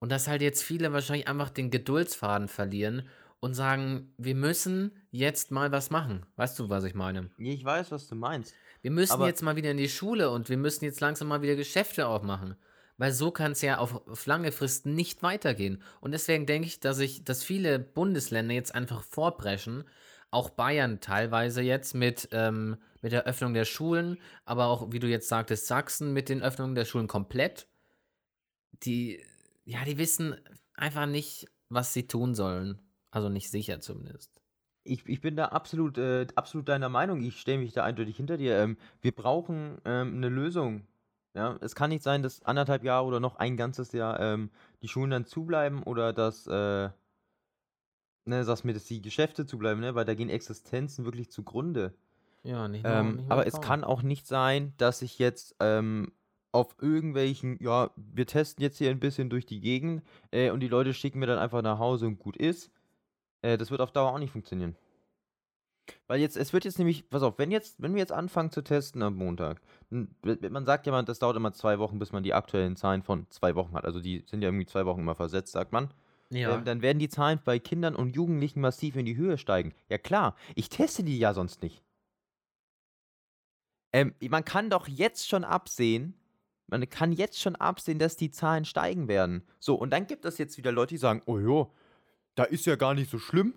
Und dass halt jetzt viele wahrscheinlich einfach den Geduldsfaden verlieren und sagen, wir müssen jetzt mal was machen. Weißt du, was ich meine? Ich weiß, was du meinst. Wir müssen jetzt mal wieder in die Schule und wir müssen jetzt langsam mal wieder Geschäfte aufmachen. Weil so kann es ja auf, auf lange Frist nicht weitergehen. Und deswegen denke ich, dass ich, dass viele Bundesländer jetzt einfach vorbrechen, auch Bayern teilweise jetzt mit, ähm, mit der Öffnung der Schulen, aber auch, wie du jetzt sagtest, Sachsen mit den Öffnungen der Schulen komplett. Die, ja, die wissen einfach nicht, was sie tun sollen. Also nicht sicher zumindest. Ich, ich bin da absolut, äh, absolut deiner Meinung. Ich stelle mich da eindeutig hinter dir. Ähm, wir brauchen ähm, eine Lösung. Ja, es kann nicht sein, dass anderthalb Jahre oder noch ein ganzes Jahr ähm, die Schulen dann zubleiben oder dass, äh, ne, sagst mir, dass die Geschäfte zubleiben, ne, weil da gehen Existenzen wirklich zugrunde. Ja, nicht nur, Ähm, nicht nur aber es Frauen. kann auch nicht sein, dass ich jetzt ähm, auf irgendwelchen, ja, wir testen jetzt hier ein bisschen durch die Gegend äh, und die Leute schicken mir dann einfach nach Hause und gut ist. Äh, das wird auf Dauer auch nicht funktionieren. Weil jetzt, es wird jetzt nämlich, pass auf, wenn jetzt, wenn wir jetzt anfangen zu testen am Montag, man sagt ja, man, das dauert immer zwei Wochen, bis man die aktuellen Zahlen von zwei Wochen hat. Also die sind ja irgendwie zwei Wochen immer versetzt, sagt man. Ja. Ähm, dann werden die Zahlen bei Kindern und Jugendlichen massiv in die Höhe steigen. Ja klar, ich teste die ja sonst nicht. Ähm, man kann doch jetzt schon absehen, man kann jetzt schon absehen, dass die Zahlen steigen werden. So, und dann gibt es jetzt wieder Leute, die sagen, oh ja, da ist ja gar nicht so schlimm,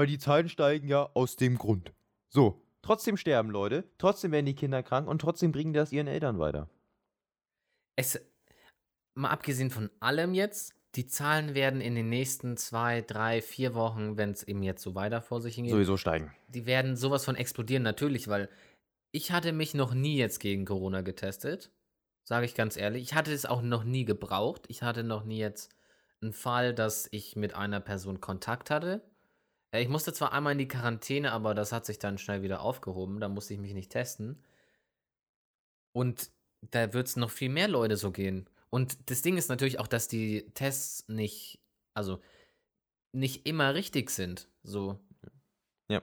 weil die Zahlen steigen ja aus dem Grund. So, trotzdem sterben Leute, trotzdem werden die Kinder krank und trotzdem bringen die das ihren Eltern weiter. Es, mal abgesehen von allem jetzt, die Zahlen werden in den nächsten zwei, drei, vier Wochen, wenn es eben jetzt so weiter vor sich hingeht, Sowieso steigen. die werden sowas von explodieren, natürlich, weil ich hatte mich noch nie jetzt gegen Corona getestet, sage ich ganz ehrlich. Ich hatte es auch noch nie gebraucht. Ich hatte noch nie jetzt einen Fall, dass ich mit einer Person Kontakt hatte. Ich musste zwar einmal in die Quarantäne, aber das hat sich dann schnell wieder aufgehoben. Da musste ich mich nicht testen. Und da wird es noch viel mehr Leute so gehen. Und das Ding ist natürlich auch, dass die Tests nicht, also nicht immer richtig sind. So. Ja.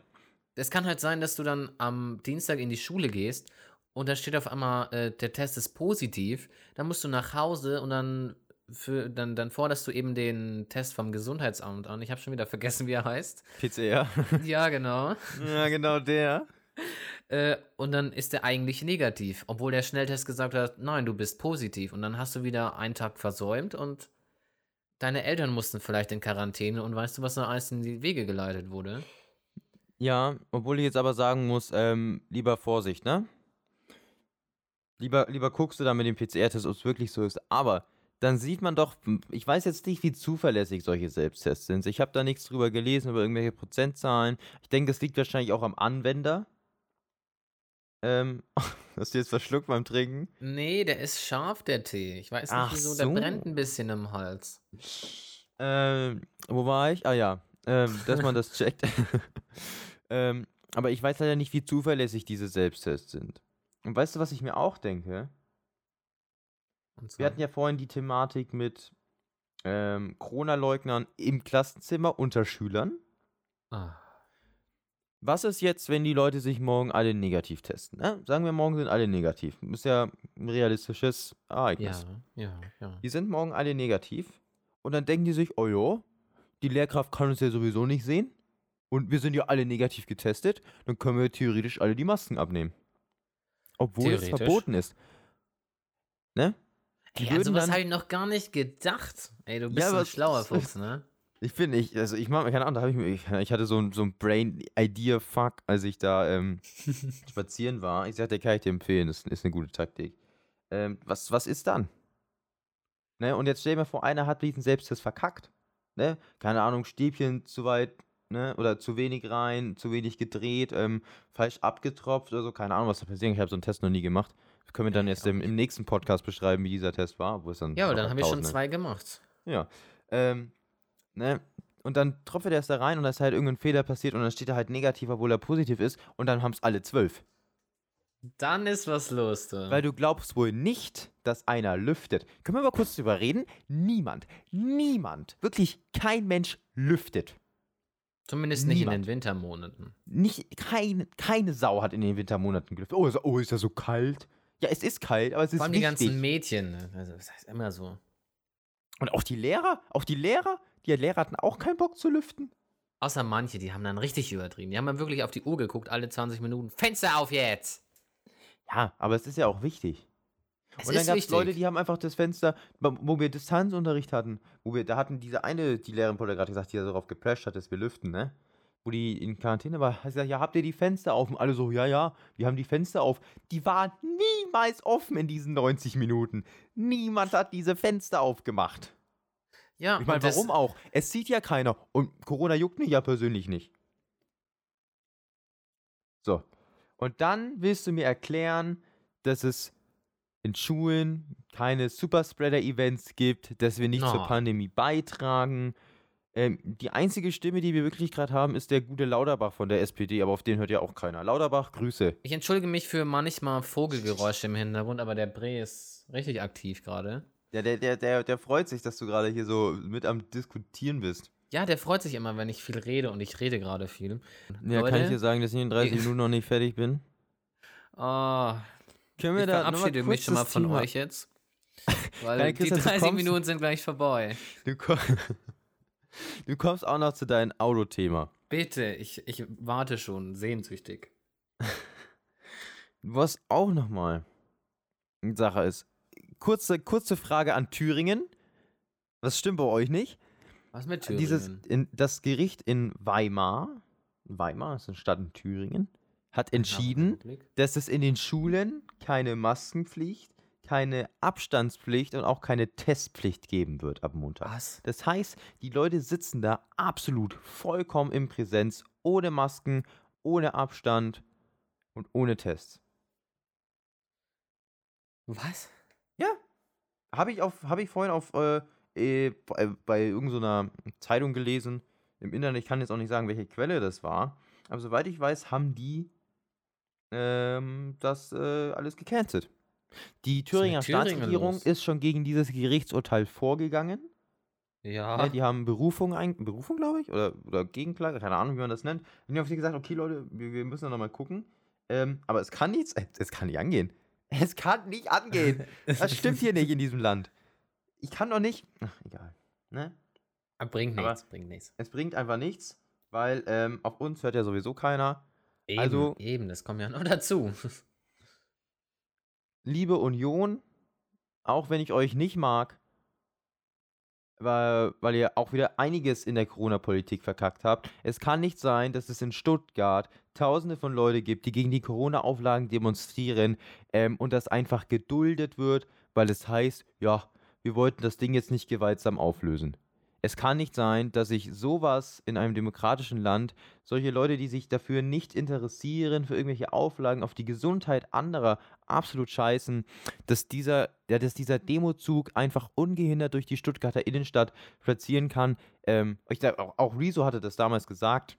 Es kann halt sein, dass du dann am Dienstag in die Schule gehst und da steht auf einmal, äh, der Test ist positiv. Dann musst du nach Hause und dann, für, dann, dann forderst du eben den Test vom Gesundheitsamt an. Ich habe schon wieder vergessen, wie er heißt. PCR. ja, genau. ja, genau der. Äh, und dann ist der eigentlich negativ, obwohl der Schnelltest gesagt hat, nein, du bist positiv. Und dann hast du wieder einen Tag versäumt und deine Eltern mussten vielleicht in Quarantäne und weißt du, was da alles in die Wege geleitet wurde? Ja, obwohl ich jetzt aber sagen muss, ähm, lieber Vorsicht, ne? Lieber, lieber guckst du da mit dem PCR-Test, ob es wirklich so ist. Aber dann sieht man doch, ich weiß jetzt nicht, wie zuverlässig solche Selbsttests sind. Ich habe da nichts drüber gelesen, über irgendwelche Prozentzahlen. Ich denke, es liegt wahrscheinlich auch am Anwender. Ähm, hast du jetzt verschluckt beim Trinken? Nee, der ist scharf, der Tee. Ich weiß nicht Ach wieso, so. der brennt ein bisschen im Hals. Ähm, wo war ich? Ah ja, ähm, dass man das checkt. ähm, aber ich weiß leider nicht, wie zuverlässig diese Selbsttests sind. Und weißt du, was ich mir auch denke? Wir hatten ja vorhin die Thematik mit ähm, Corona-Leugnern im Klassenzimmer unter Schülern. ah. Was ist jetzt, wenn die Leute sich morgen alle negativ testen? Ne? Sagen wir, morgen sind alle negativ. Ist ja ein realistisches Ereignis. Ja, ja, ja. Die sind morgen alle negativ. Und dann denken die sich, oh ja, die Lehrkraft kann uns ja sowieso nicht sehen. Und wir sind ja alle negativ getestet. Dann können wir theoretisch alle die Masken abnehmen. Obwohl es verboten ist. Ne? Die an würden sowas habe ich noch gar nicht gedacht. Ey, du bist Ja, ein schlauer Fuchs, ne? Ich bin nicht, also ich mache, keine Ahnung, da habe ich mir, ich, ich hatte so ein, so ein Brain-Idea-Fuck, als ich da ähm, spazieren war. Ich sagte, kann ich dir empfehlen, das ist eine gute Taktik. Ähm, was, was ist dann? Ne, und jetzt stell dir mal vor, einer hat diesen Selbsttest verkackt. Ne? Keine Ahnung, Stäbchen zu weit ne? Oder zu wenig rein, zu wenig gedreht, ähm, falsch abgetropft oder so. Keine Ahnung, was da passiert. Ich habe so einen Test noch nie gemacht. Können wir dann jetzt im, im nächsten Podcast beschreiben, wie dieser Test war. Wo es dann Ja, dann haben wir schon 1000 zwei gemacht. Ja. Ähm, ne? Und dann tropft er das da rein und da ist halt irgendein Fehler passiert und dann steht er halt negativ, obwohl er positiv ist und dann haben es alle zwölf. Dann ist was los, du. Weil du glaubst wohl nicht, dass einer lüftet. Können wir mal kurz drüber reden? Niemand, niemand, wirklich kein Mensch lüftet. Zumindest nicht in niemand. den Wintermonaten. Nicht, kein, keine Sau hat in den Wintermonaten gelüftet. Oh, ist, oh, ist so kalt? Ja, es ist kalt, aber es ist Vor allem die wichtig. ganzen Mädchen. ne? Also, das heißt immer so. und auch die Lehrer, auch die Lehrer, die Lehrer hatten auch keinen Bock zu lüften. Außer manche, die haben dann richtig übertrieben. Die haben dann wirklich auf die Uhr geguckt, alle 20 Minuten. Fenster auf jetzt! Ja, aber es ist ja auch wichtig. Es und dann ist gab es wichtig. Leute, die haben einfach das Fenster, wo wir Distanzunterricht hatten, wo wir, da hatten diese eine, die Lehrerin wurde gerade gesagt, die ja darauf geprescht hat, dass wir lüften, ne? Wo die in Quarantäne war, hat sie gesagt, ja, habt ihr die Fenster offen? Alle so, ja, ja, wir haben die Fenster auf. Die waren niemals offen in diesen 90 Minuten. Niemand hat diese Fenster aufgemacht. ja, Ich meine, und warum auch? Es sieht ja keiner. Und Corona juckt mich ja persönlich nicht. So. Und dann willst du mir erklären, dass es in Schulen keine Superspreader-Events gibt, dass wir nicht zur Na. Pandemie beitragen. Ähm, die einzige Stimme, die wir wirklich gerade haben, ist der gute Lauterbach von der SPD, aber auf den hört ja auch keiner. Lauterbach, Grüße. Ich entschuldige mich für manchmal Vogelgeräusche im Hintergrund, aber der Bre ist richtig aktiv gerade. Ja, der, der, der, der freut sich, dass du gerade hier so mit am Diskutieren bist. Ja, der freut sich immer, wenn ich viel rede und ich rede gerade viel. Ja, kann ich Leute? dir sagen, dass ich in 30 Ich- Minuten noch nicht fertig bin? Oh, Können ich verabschiede mich schon mal von Thema? euch jetzt. Weil Nein, die Christian, du 30 kommst- Minuten sind gleich vorbei. Du, komm, du kommst auch noch zu deinem Autothema. Bitte, ich, ich warte schon, sehnsüchtig. Was auch nochmal eine Sache ist. Kurze, kurze Frage an Thüringen. Was stimmt bei euch nicht? Was mit Thüringen? Dieses, in, das Gericht in Weimar, Weimar ist eine Stadt in Thüringen, hat entschieden, dass es in den Schulen keine Maskenpflicht, keine Abstandspflicht und auch keine Testpflicht geben wird ab Montag. Was? Das heißt, die Leute sitzen da absolut vollkommen in Präsenz, ohne Masken, ohne Abstand und ohne Tests. Was? Habe ich, auf- hab ich vorhin auf, äh, äh, bei, bei irgendeiner Zeitung gelesen, im Internet, ich kann jetzt auch nicht sagen, welche Quelle das war, aber soweit ich weiß, haben die ähm, das äh, alles gecancelt. Die Thüringer Staatsregierung los? ist schon gegen dieses Gerichtsurteil vorgegangen. Ja. Ne, die haben Berufung, ein, Berufung glaube ich, oder, oder Gegenklage, keine Ahnung, wie man das nennt. Und die haben gesagt, okay Leute, wir, wir müssen da nochmal gucken. Ähm, aber es kann nichts, es kann nicht angehen. Es kann nicht angehen. Das stimmt hier nicht in diesem Land. Ich kann doch nicht, ach, egal. Ne? Bringt Aber- nichts, bringt nichts. Es bringt einfach nichts, weil ähm, auf uns hört ja sowieso keiner. Eben, Also- eben, das kommt ja noch dazu. Liebe Union, auch wenn ich euch nicht mag, weil, weil ihr auch wieder einiges in der Corona-Politik verkackt habt. Es kann nicht sein, dass es in Stuttgart tausende von Leuten gibt, die gegen die Corona-Auflagen demonstrieren ähm, und das einfach geduldet wird, weil es heißt, ja, wir wollten das Ding jetzt nicht gewaltsam auflösen. Es kann nicht sein, dass sich sowas in einem demokratischen Land, solche Leute, die sich dafür nicht interessieren, für irgendwelche Auflagen auf die Gesundheit anderer absolut scheißen, dass dieser, dass dieser Demozug einfach ungehindert durch die Stuttgarter Innenstadt spazieren kann. Ähm, ich auch, auch Rezo hatte das damals gesagt.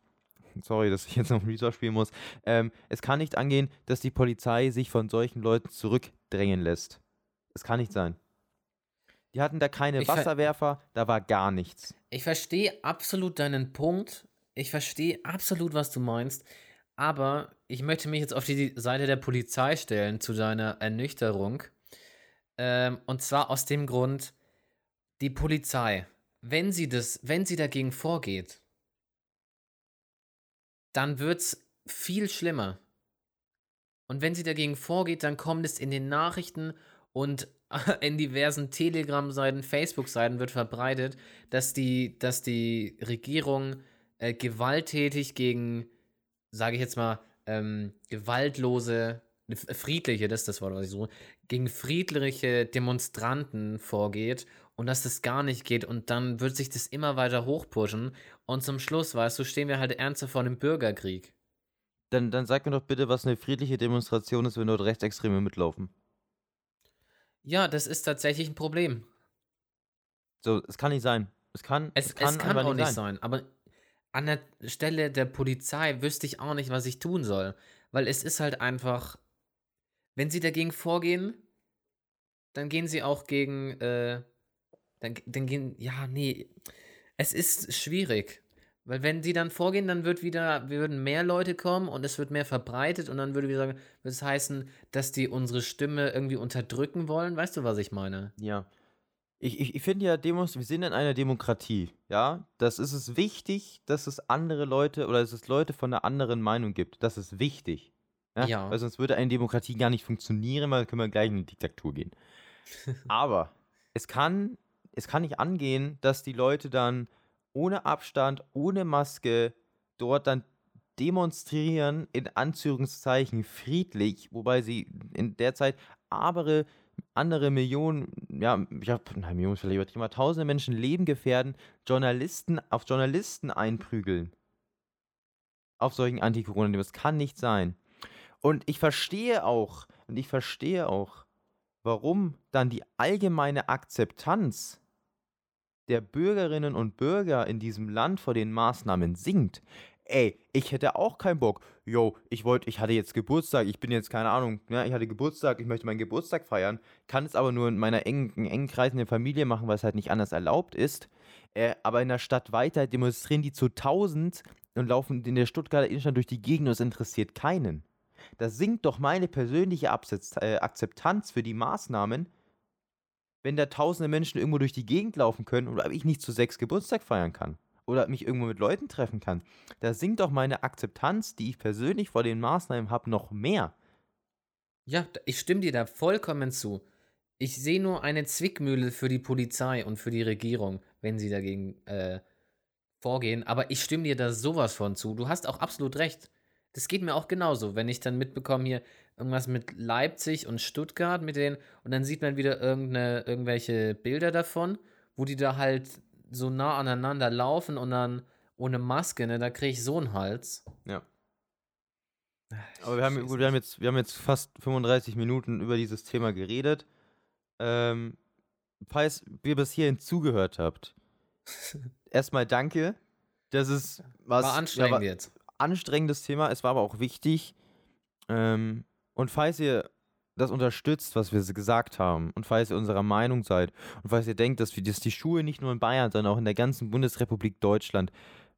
Sorry, dass ich jetzt noch Rezo spielen muss. Ähm, es kann nicht angehen, dass die Polizei sich von solchen Leuten zurückdrängen lässt. Es kann nicht sein. Die hatten da keine Ich Wasserwerfer, da war gar nichts. Ich verstehe absolut deinen Punkt. Ich verstehe absolut, was du meinst. Aber ich möchte mich jetzt auf die Seite der Polizei stellen zu deiner Ernüchterung. Ähm, und zwar aus dem Grund, die Polizei, wenn sie das, wenn sie dagegen vorgeht, dann wird es viel schlimmer. Und wenn sie dagegen vorgeht, dann kommt es in den Nachrichten und in diversen Telegram-Seiten, Facebook-Seiten wird verbreitet, dass die, dass die Regierung äh, gewalttätig gegen, sage ich jetzt mal, ähm, gewaltlose, f- friedliche, das ist das Wort, was ich suche, gegen friedliche Demonstranten vorgeht und dass das gar nicht geht und dann wird sich das immer weiter hochpushen und zum Schluss, weißt du, stehen wir halt ernsthaft vor einem Bürgerkrieg. Dann, dann sag mir doch bitte, was eine friedliche Demonstration ist, wenn dort Rechtsextreme mitlaufen. Ja, das ist tatsächlich ein Problem. So, es kann nicht sein. Es kann, Es, es kann, einfach auch nicht sein. Aber an der Stelle der Polizei wüsste ich auch nicht, was ich tun soll. Weil es ist halt einfach, wenn sie dagegen vorgehen, dann gehen sie auch gegen, äh, dann, dann gehen, ja, nee, es ist schwierig. Weil wenn sie dann vorgehen, dann wird wieder, würden mehr Leute kommen und es wird mehr verbreitet und dann würde wieder sagen, das heißen, dass die unsere Stimme irgendwie unterdrücken wollen. Weißt du, was ich meine? Ja. Ich, ich, ich finde ja, Demos, wir sind in einer Demokratie, ja. Das ist es wichtig, dass es andere Leute oder dass es Leute von einer anderen Meinung gibt. Das ist wichtig. Ja. Ja. Weil sonst würde eine Demokratie gar nicht funktionieren, weil dann können wir gleich in eine Diktatur gehen. Aber es kann, es kann nicht angehen, dass die Leute dann ohne Abstand, ohne Maske dort dann demonstrieren, in Anführungszeichen friedlich, wobei sie in der Zeit aber andere Millionen, ja, ich habe, nein, Millionen ist vielleicht übertrieben, aber tausende Menschen Leben gefährden, Journalisten auf Journalisten einprügeln. Auf solchen Anti-Corona-Demos. Das kann nicht sein. Und ich verstehe auch, und ich verstehe auch, warum dann die allgemeine Akzeptanz der Bürgerinnen und Bürger in diesem Land vor den Maßnahmen sinkt. Ey, ich hätte auch keinen Bock. Yo, ich wollte, ich hatte jetzt Geburtstag, ich bin jetzt keine Ahnung, ja, ich hatte Geburtstag, ich möchte meinen Geburtstag feiern, kann es aber nur in meiner engen, engen Kreis in der Familie machen, weil es halt nicht anders erlaubt ist. Äh, aber in der Stadt weiter demonstrieren die zu tausend und laufen in der Stuttgarter Innenstadt durch die Gegend und es interessiert keinen. Das sinkt doch meine persönliche Absetz, äh, Akzeptanz für die Maßnahmen, wenn da tausende Menschen irgendwo durch die Gegend laufen können oder ich nicht zu sechs Geburtstag feiern kann oder mich irgendwo mit Leuten treffen kann. Da sinkt doch meine Akzeptanz, die ich persönlich vor den Maßnahmen habe, noch mehr. Ja, ich stimme dir da vollkommen zu. Ich sehe nur eine Zwickmühle für die Polizei und für die Regierung, wenn sie dagegen äh, vorgehen. Aber ich stimme dir da sowas von zu. Du hast auch absolut recht. Das geht mir auch genauso, wenn ich dann mitbekomme hier irgendwas mit Leipzig und Stuttgart mit denen und dann sieht man wieder irgendeine, irgendwelche Bilder davon, wo die da halt so nah aneinander laufen und dann ohne Maske, ne, da kriege ich so einen Hals. Ja. Aber wir haben, gut, wir, haben jetzt, wir haben jetzt fast 35 Minuten über dieses Thema geredet. Ähm, falls ihr bis hierhin zugehört habt, erstmal danke. Das ist was War ja, anstrengend war jetzt. Anstrengendes Thema, es war aber auch wichtig. Ähm, und falls ihr das unterstützt, was wir gesagt haben, und falls ihr unserer Meinung seid, und falls ihr denkt, dass, wir, dass die Schule nicht nur in Bayern, sondern auch in der ganzen Bundesrepublik Deutschland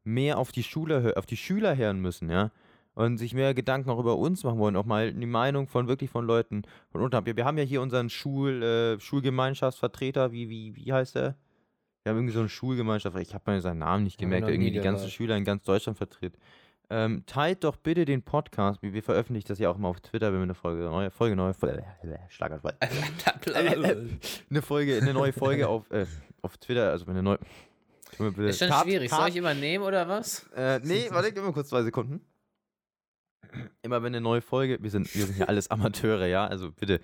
mehr auf die, Schule, auf die Schüler hören müssen, ja, und sich mehr Gedanken auch über uns machen wollen, auch mal die Meinung von wirklich von Leuten von unten. Wir, wir haben ja hier unseren Schul, äh, Schulgemeinschaftsvertreter, wie, wie, wie heißt der? Wir haben irgendwie so eine Schulgemeinschaft, ich habe mir seinen Namen nicht gemerkt, der irgendwie die ganzen. Schüler in ganz Deutschland vertritt. Ähm, teilt doch bitte den Podcast, wir, wir veröffentlichen das ja auch immer auf Twitter, wenn wir eine Folge, neue Folge, neue Folge, eine Folge, eine neue Folge auf, äh, auf Twitter, also eine neue. Ist schon Cut, schwierig. Soll cut. ich übernehmen oder was? Äh, nee, warte, gib mir kurz zwei Sekunden. Immer wenn eine neue Folge, wir sind, wir sind ja alles Amateure, ja, also bitte.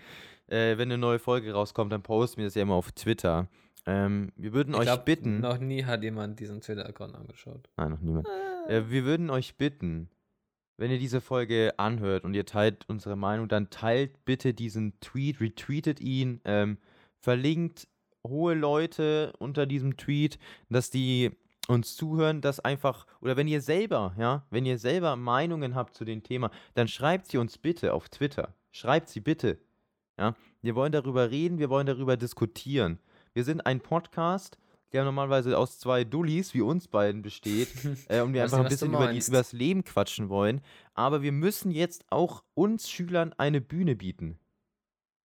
Äh, wenn eine neue Folge rauskommt, dann posten wir das ja immer auf Twitter. Ähm, wir würden Ich euch glaub, bitten. Noch nie hat jemand diesen Twitter-Account angeschaut. Nein, noch niemand. Äh, wir würden euch bitten, wenn ihr diese Folge anhört und ihr teilt unsere Meinung, dann teilt bitte diesen Tweet, retweetet ihn, ähm, verlinkt hohe Leute unter diesem Tweet, dass die uns zuhören, dass einfach, oder wenn ihr selber, ja, wenn ihr selber Meinungen habt zu dem Thema, dann schreibt sie uns bitte auf Twitter. Schreibt sie bitte. Ja, wir wollen darüber reden, wir wollen darüber diskutieren. Wir sind ein Podcast, der normalerweise aus zwei Dullis wie uns beiden besteht äh, und wir einfach ein bisschen über, die, über das Leben quatschen wollen. Aber wir müssen jetzt auch uns Schülern eine Bühne bieten.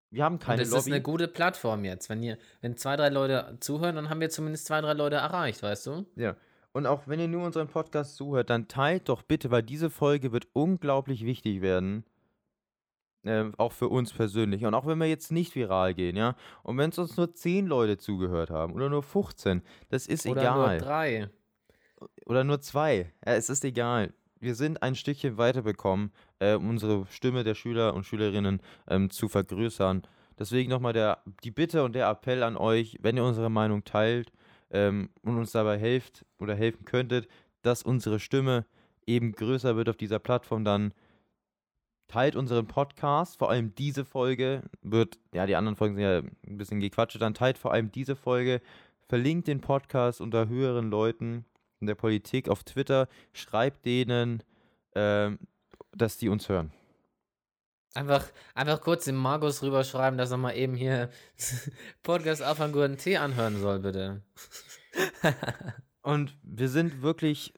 Wir haben Und keine das ist Lobby. eine gute Plattform jetzt. Wenn, ihr, wenn zwei, drei Leute zuhören, dann haben wir zumindest zwei, drei Leute erreicht, weißt du? Ja. Und auch wenn ihr nur unseren Podcast zuhört, dann teilt doch bitte, weil diese Folge wird unglaublich wichtig werden. Ähm, auch für uns persönlich. Und auch wenn wir jetzt nicht viral gehen, ja. Und wenn es uns nur 10 Leute zugehört haben oder nur 15, das ist Oder egal. nur drei. oder nur zwei. Ja, es ist egal. Wir sind ein Stückchen weiterbekommen, äh, um unsere Stimme der Schüler und Schülerinnen ähm, zu vergrößern. Deswegen nochmal der, die Bitte und der Appell an euch, wenn ihr unsere Meinung teilt ähm, und uns dabei helft oder helfen könntet, dass unsere Stimme eben größer wird auf dieser Plattform, dann teilt unseren Podcast, vor allem diese Folge wird, ja, die anderen Folgen sind ja ein bisschen gequatscht, dann teilt vor allem diese Folge, verlinkt den Podcast unter höheren Leuten in der Politik auf Twitter, schreibt denen, ähm, dass die uns hören. Einfach, einfach kurz dem Markus rüberschreiben, dass er mal eben hier Podcast auf einen guten Tee anhören soll, bitte. Und wir sind wirklich,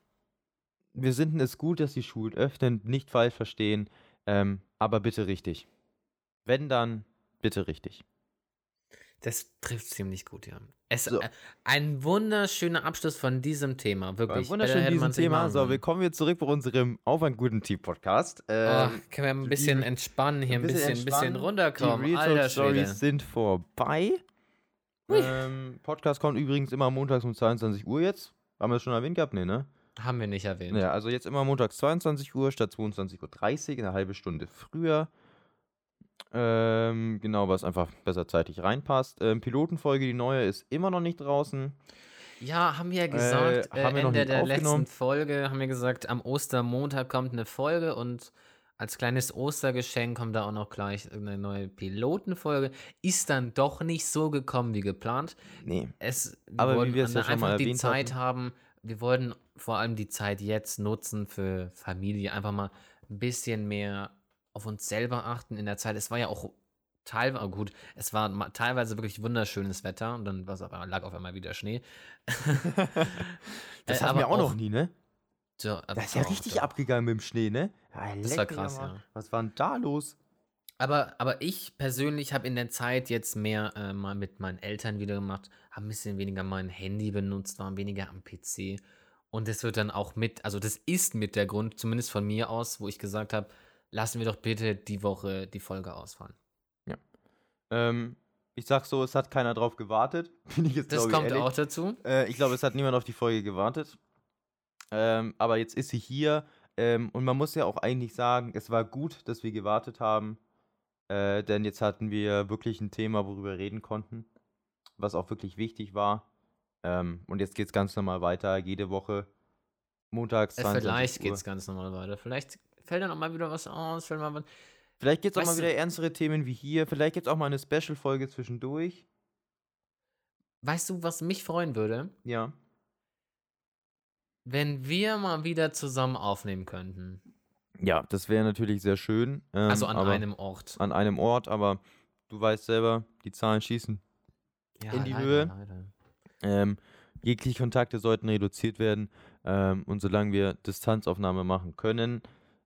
wir finden es gut, dass die Schulen öffnen, nicht falsch verstehen, ähm, aber bitte richtig. Wenn dann, bitte richtig. Das trifft ziemlich gut, ja. Es, So. äh, ein wunderschöner Abschluss von diesem Thema, wirklich. Ein wunderschön Besser hätte diesem Thema. So, können. willkommen wir zurück bei unserem Auf einen guten Tee Podcast. Oh, Ähm, können wir ein bisschen die- entspannen, hier ein bisschen, ein bisschen runterkommen. Die Real Stories sind vorbei. Ähm, Podcast kommt übrigens immer montags um 22 Uhr jetzt. Haben wir das schon erwähnt gehabt? Nee, ne? Haben wir nicht erwähnt. Ja, also jetzt immer montags 22 Uhr statt 22.30 Uhr, eine halbe Stunde früher. Ähm, genau, was einfach besser zeitlich reinpasst. Ähm, Pilotenfolge, die neue, ist immer noch nicht draußen. Ja, haben wir ja gesagt, äh, haben wir noch Ende der letzten Folge, haben wir gesagt, am Ostermontag kommt eine Folge und als kleines Ostergeschenk kommt da auch noch gleich eine neue Pilotenfolge. Ist dann doch nicht so gekommen wie geplant. Nee. Es, Aber wie wir es ja schon mal einfach die erwähnt Zeit hatten. haben, wir wollten vor allem die Zeit jetzt nutzen für Familie, einfach mal ein bisschen mehr auf uns selber achten in der Zeit. Es war ja auch teilweise, gut, es war teilweise wirklich wunderschönes Wetter und dann einmal, lag auf einmal wieder Schnee. Das Äh, hatten wir aber auch noch nie, ne? So, aber Das ist ja richtig doch. abgegangen mit dem Schnee, ne? Ja, Das war krass, ja. Was war denn da los? Aber, aber ich persönlich habe in der Zeit jetzt mehr äh, mal mit meinen Eltern wieder gemacht, habe ein bisschen weniger mein Handy benutzt, war weniger am PC. Und das wird dann auch mit, also das ist mit der Grund, zumindest von mir aus, wo ich gesagt habe, lassen wir doch bitte die Woche die Folge ausfallen. Ähm, ich sag so, es hat keiner drauf gewartet. Bin ich jetzt, Das kommt ehrlich. auch dazu. Äh, ich glaube, es hat niemand auf die Folge gewartet. Ähm, aber jetzt ist sie hier. Ähm, und man muss ja auch eigentlich sagen, es war gut, dass wir gewartet haben. Äh, denn jetzt hatten wir wirklich ein Thema, worüber wir reden konnten. Was auch wirklich wichtig war. Ähm, und jetzt geht es ganz normal weiter. Jede Woche. Montags, Äh, 22 vielleicht Uhr. geht es ganz normal weiter. Vielleicht fällt dann auch mal wieder was aus. Fällt mal was. Vielleicht gibt es auch mal wieder ernstere Themen wie hier. Vielleicht gibt es auch mal eine Special-Folge zwischendurch. Weißt du, was mich freuen würde? Ja. Wenn wir mal wieder zusammen aufnehmen könnten. Ja, das wäre natürlich sehr schön. Ähm, also an einem Ort. An einem Ort, aber du weißt selber, die Zahlen schießen. Ja, in die leider, Höhe. leider. Ähm, jegliche Kontakte sollten reduziert werden. Ähm, und solange wir Distanzaufnahme machen können,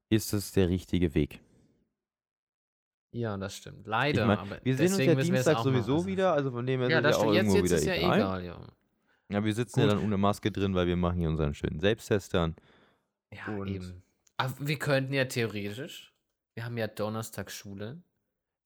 ist es der richtige Weg. Ja, das stimmt. Ich Leider. mein, aber wir sehen uns ja Dienstag sowieso wieder, also von dem her Ja, ist ja auch. Jetzt, irgendwo jetzt wieder ist ja egal. egal, ja. Ja, wir sitzen ja Gut. dann ohne Maske drin, weil wir machen hier unseren schönen Selbsttest dann. Ja, Und- eben. Aber wir könnten ja theoretisch, wir haben ja Donnerstag Schule.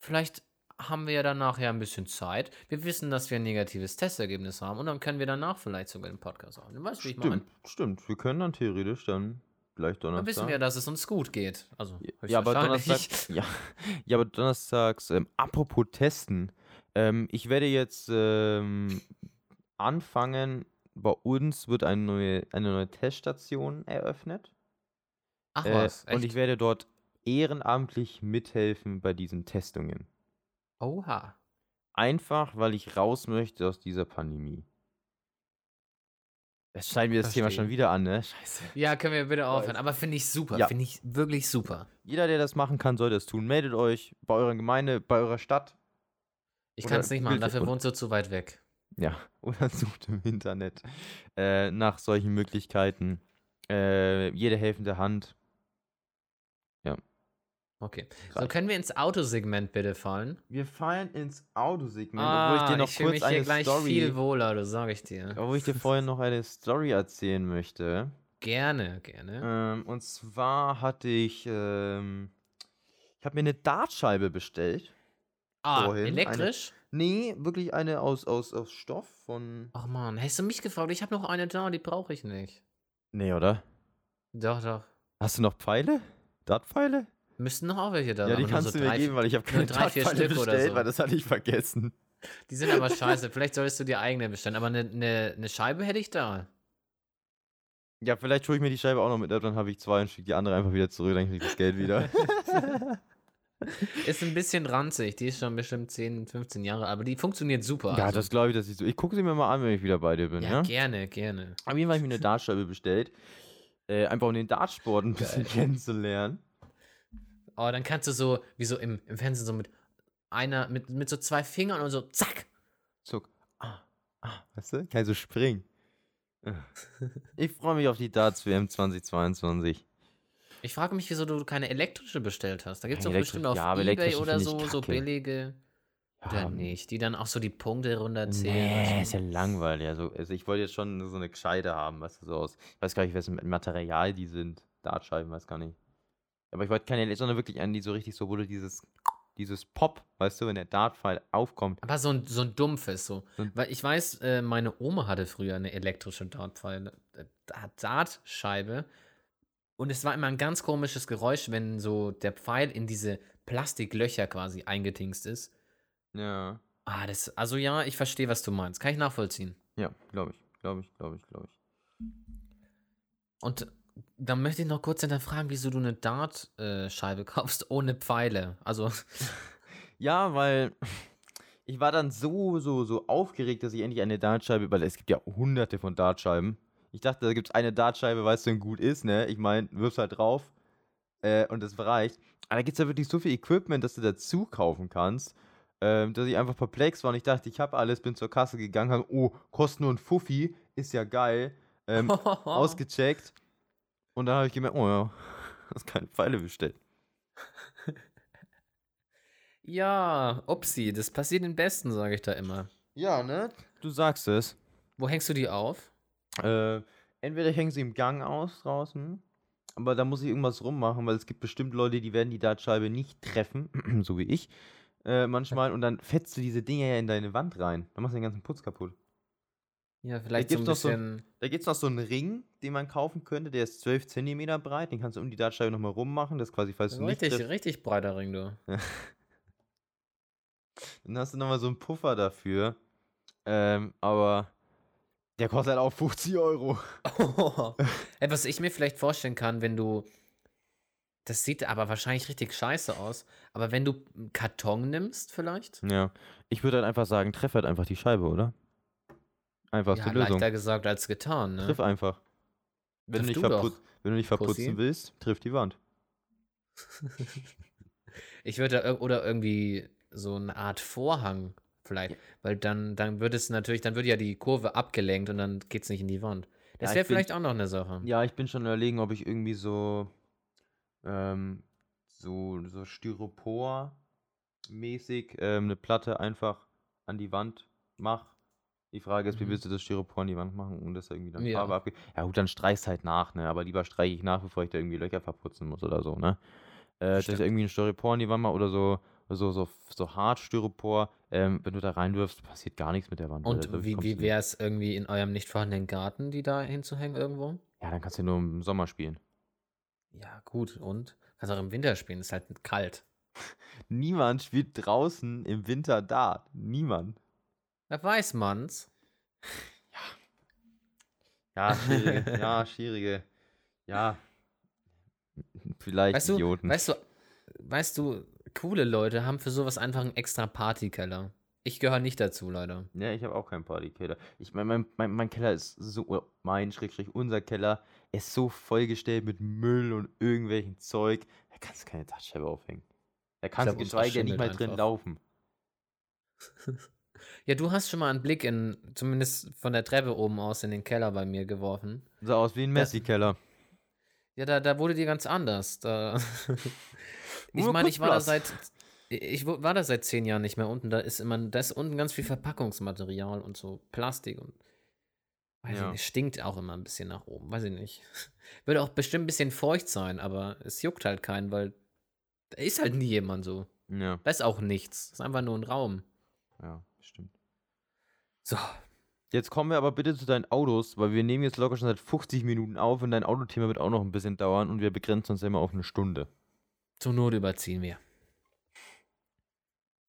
Vielleicht haben wir ja danach ja ein bisschen Zeit. Wir wissen, dass wir ein negatives Testergebnis haben und dann können wir danach vielleicht sogar den Podcast aufnehmen. Weißt du, wie ich meine? Stimmt. Wir können dann theoretisch dann gleich Dann Donnerstag. wissen wir, dass es uns gut geht. Also, Ja, aber. Donnerstag, ja, ja, aber donnerstags, ähm, apropos Testen, ähm, ich werde jetzt ähm, anfangen, bei uns wird eine neue, eine neue Teststation eröffnet. Ach Äh, was, und ich echt? werde dort ehrenamtlich mithelfen bei diesen Testungen. Oha. Einfach, weil ich raus möchte aus dieser Pandemie. Es scheint mir das Thema schon wieder an, ne? Scheiße. Ja, können wir bitte aufhören. Aber finde ich super. Ja. Finde ich wirklich super. Jeder, der das machen kann, sollte es tun. Meldet euch bei eurer Gemeinde, bei eurer Stadt. Ich kann es nicht machen, dafür wohnst du zu weit weg. Ja, oder sucht im Internet äh, nach solchen Möglichkeiten. Äh, jede helfende Hand. Okay. So, können wir ins Autosegment bitte fallen? Wir fallen ins Autosegment, Ah, obwohl ich dir noch fühl kurz mich hier eine gleich Story, viel wohler, das sage ich dir. obwohl ich dir vorhin noch eine Story erzählen möchte. Gerne, gerne. Ähm, und zwar hatte ich, ähm, ich habe mir eine Dartscheibe bestellt. ah, vorhin eine- elektrisch? Nee, wirklich eine aus, aus, aus Stoff von. Ach man, hättest du mich gefragt? Ich habe noch eine da, die brauche ich nicht. Nee, oder? Doch, doch. Hast du noch Pfeile? Dartpfeile? Müssten noch auch welche da Ja, die kannst so du mir drei, geben, weil ich habe keine drei, vier Stück oder bestellt, so. weil das hatte ich vergessen. Die sind aber scheiße. Vielleicht solltest du dir eigene bestellen. Aber eine ne, ne Scheibe hätte ich da. Ja, vielleicht hole ich mir die Scheibe auch noch mit ab, dann habe ich zwei und schicke die andere einfach wieder zurück, dann krieg ich das Geld wieder. Ist ein bisschen ranzig. Die ist schon bestimmt 10, 15 Jahre, aber die funktioniert super. ja, also. das glaube ich, dass ich so. Ich gucke sie mir mal an, wenn ich wieder bei dir bin, ja, ja? gerne, gerne. Auf jeden Fall habe ich mir eine Dartscheibe bestellt. Äh, einfach um den Dartsport ein bisschen kennenzulernen. Aber Oh, dann kannst du so, wie so im, im Fernsehen, so mit einer, mit, mit so zwei Fingern und so, zack. Zuck. Ah, ah, weißt du? Kann ich so springen. Ich freue mich auf die Darts WM 2022. Ich frage mich, wieso du keine elektrische bestellt hast. Da gibt es doch bestimmt auf ja, Ebay oder so, so billige. Oder nicht? Die dann auch so die Punkte runterzählen. Nee, ist ja langweilig. Also, also ich wollte jetzt schon so eine gescheite haben, weißt du, so aus. Ich weiß gar nicht, welches Material die sind. Dartscheiben, weiß gar nicht. Aber ich wollte keine, sondern wirklich einen, die so richtig so, du dieses, dieses Pop, weißt du, wenn der Dartpfeil aufkommt. Aber so ein, so ein dumpfes, so. So ein- Weil ich weiß, äh, meine Oma hatte früher eine elektrische Dartpfeile, äh, Dartscheibe. Und es war immer ein ganz komisches Geräusch, wenn so der Pfeil in diese Plastiklöcher quasi eingetingst ist. Ja. Ah, das, also ja, ich verstehe, was du meinst. Kann ich nachvollziehen. Ja, glaube ich, glaube ich, glaube ich, glaube ich. Und dann möchte ich noch kurz hinterfragen, wieso du eine Dartscheibe kaufst ohne Pfeile. Also, Ja, weil ich war dann so, so, so aufgeregt, dass ich endlich eine Dartscheibe, weil es gibt ja hunderte von Dartscheiben. Ich dachte, da gibt es eine Dartscheibe, weißt du, gut ist, ne? Ich meine, wirfst halt drauf äh, und das reicht. Aber da gibt es ja wirklich so viel Equipment, das du dazu kaufen kannst, ähm, dass ich einfach perplex war und ich dachte, ich habe alles, bin zur Kasse gegangen, hab, oh, kostet nur ein Fuffi, ist ja geil. Ähm, ausgecheckt und dann habe ich gemerkt, oh ja, hast keine Pfeile bestellt. ja, upsi, das passiert den Besten, sage ich da immer. Ja, ne? Du sagst es. Wo hängst du die auf? Äh, entweder hängen sie im Gang aus draußen, aber da muss ich irgendwas rummachen, weil es gibt bestimmt Leute, die werden die Dartscheibe nicht treffen, so wie ich, äh, manchmal, und dann fetzt du diese Dinger ja in deine Wand rein. Dann machst du den ganzen Putz kaputt. Ja, vielleicht so ein gibt's noch so- bisschen. Da gibt es noch so einen Ring, den man kaufen könnte, der ist 12 cm breit, den kannst du um die Dartscheibe nochmal rummachen, das ist quasi, falls du nicht richtig, richtig breiter Ring, du. dann hast du nochmal so einen Puffer dafür. Ähm, aber der kostet halt auch 50 Euro. Ey, was ich mir vielleicht vorstellen kann, wenn du. Das sieht aber wahrscheinlich richtig scheiße aus. Aber wenn du einen Karton nimmst, vielleicht? Ja, ich würde halt einfach sagen, treff halt einfach die Scheibe, oder? Einfachste Ja, Lösung. leichter gesagt als getan, ne? Triff einfach. Wenn du, nicht du verput wenn du nicht verputzen Pussy. willst, triff die Wand. Ich würde da oder irgendwie so eine Art Vorhang vielleicht, weil dann, dann würde es natürlich, dann würde ja die Kurve abgelenkt und dann geht es nicht in die Wand. Das Ja, wäre bin- vielleicht auch noch eine Sache. Ja, ich bin schon überlegen, ob ich irgendwie so, ähm, so, so Styropor-mäßig ähm, eine Platte einfach an die Wand mach. Die Frage ist, wie Mhm. willst du das Styropor an die Wand machen und das irgendwie dann Ja. Farbe abgeht? Ja gut, dann streichst halt nach, ne? Aber lieber streiche ich nach, bevor ich da irgendwie Löcher verputzen muss oder so, ne? Äh, ich Stimmt. irgendwie ein Styropor an die Wand mache oder so, so, so, so hart Styropor. Ähm, wenn du da reinwirfst, passiert gar nichts mit der Wand. Und Also, wie, wie wäre es irgendwie in eurem nicht vorhandenen Garten, die da hinzuhängen irgendwo? Ja, dann kannst du nur im Sommer spielen. Ja, gut. Und? Kannst auch im Winter spielen, ist halt kalt. Niemand spielt draußen im Winter Dart. Niemand. Da weiß man's. Ja, schwierige. ja, schwierige. Ja. Vielleicht Weißt du, Idioten. weißt du, weißt du, coole Leute haben für sowas einfach einen extra Partykeller. Ich gehöre nicht dazu, leider. Ja, ich habe auch keinen Partykeller. Ich mein, mein, mein, mein Keller ist so, mein Schrägstrich, unser Keller ist so vollgestellt mit Müll und irgendwelchen Zeug. Da kannst du keine Dachscheibe aufhängen. Da kannst du geschweige nicht mal drin einfach. laufen. Ja, du hast schon mal einen Blick in, zumindest von der Treppe oben aus, in den Keller bei mir geworfen. Sah aus wie ein Messi-Keller. Ja, da, da wurde dir ganz anders. Da ich meine, ich war da seit. Ich war da seit zehn Jahren nicht mehr unten. Da ist immer, da ist unten ganz viel Verpackungsmaterial und so Plastik und weiß Ja. ich nicht, stinkt auch immer ein bisschen nach oben, weiß ich nicht. Würde auch bestimmt ein bisschen feucht sein, aber es juckt halt keinen, weil da ist halt nie jemand so. Ja, Da ist auch nichts. Das ist einfach nur ein Raum. ja, stimmt. So. Jetzt kommen wir aber bitte zu deinen Autos, weil wir nehmen jetzt locker schon seit 50 Minuten auf und dein Autothema wird auch noch ein bisschen dauern und wir begrenzen uns immer auf eine Stunde. Zur Not überziehen wir.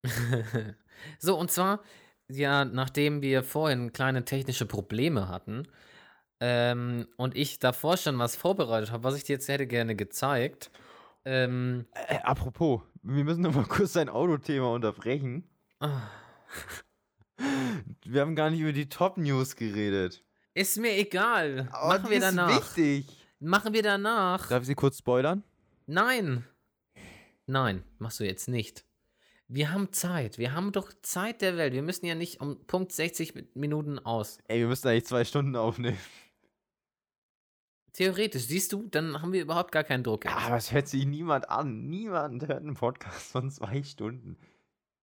so, und zwar, ja, nachdem wir vorhin kleine technische Probleme hatten ähm, und ich davor schon was vorbereitet habe, was ich dir jetzt hätte gerne gezeigt. Ähm, Äh, apropos, wir müssen noch mal kurz dein Autothema unterbrechen. ah, Wir haben gar nicht über die Top-News geredet. ist mir egal. Aber Machen wir ist danach. wichtig. Machen wir danach. Darf ich sie kurz spoilern? Nein. Nein, machst du jetzt nicht. Wir haben Zeit. Wir haben doch Zeit der Welt. Wir müssen ja nicht um Punkt 60 Mi- Minuten aus. Ey, wir müssen eigentlich zwei Stunden aufnehmen. Theoretisch, siehst du, dann haben wir überhaupt gar keinen Druck. Ja, aber es hört sich niemand an. Niemand hört einen Podcast von zwei Stunden.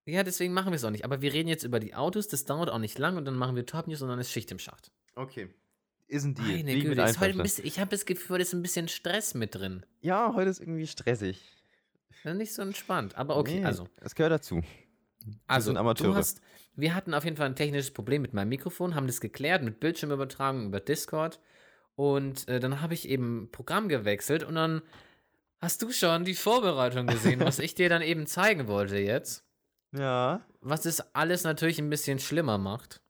Ja, deswegen machen wir es auch nicht. Aber wir reden jetzt über die Autos, das dauert auch nicht lang und dann machen wir Top News und dann ist Schicht im Schacht. Okay. Ist ein Deal. Meine mit Güte, ist heute ein bisschen, ich habe das Gefühl, da ist ein bisschen Stress mit drin. Ja, heute ist irgendwie stressig. Nicht so entspannt. Aber okay, Nee, also. Es gehört dazu. Also, sind du Amateure. hast, wir hatten auf jeden Fall ein technisches Problem mit meinem Mikrofon, haben das geklärt mit Bildschirmübertragung über Discord. Und äh, dann habe ich eben Programm gewechselt und dann hast du schon die Vorbereitung gesehen, was ich dir dann eben zeigen wollte jetzt. Ja. Was das alles natürlich ein bisschen schlimmer macht.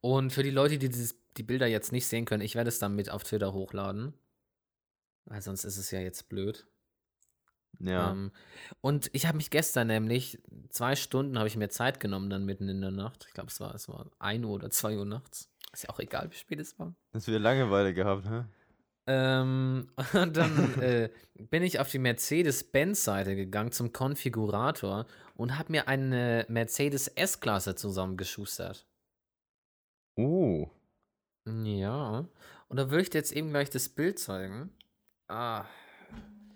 Und für die Leute, die dieses, die Bilder jetzt nicht sehen können, ich werde es dann mit auf Twitter hochladen. Weil sonst ist es ja jetzt blöd. Ja. Ähm, und ich habe mich gestern nämlich, zwei Stunden habe ich mir Zeit genommen, dann mitten in der Nacht. Ich glaube, es war, es war 1 Uhr oder 2 Uhr nachts. Ist ja auch egal, wie spät es war. Hast wieder Langeweile gehabt, hä? Ähm, und dann äh, bin ich auf die Mercedes-Benz-Seite gegangen zum Konfigurator und habe mir eine Mercedes S-Klasse zusammengeschustert. Oh. Ja. Und da würde ich dir jetzt eben gleich das Bild zeigen. Ah.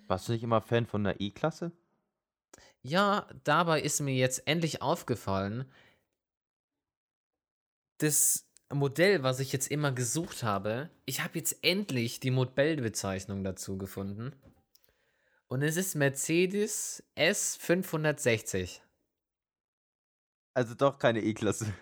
Warst du nicht immer Fan von der E-Klasse? Ja, dabei ist mir jetzt endlich aufgefallen, das Modell, was ich jetzt immer gesucht habe, ich habe jetzt endlich die Modellbezeichnung dazu gefunden. Und es ist Mercedes S560. Also doch keine E-Klasse.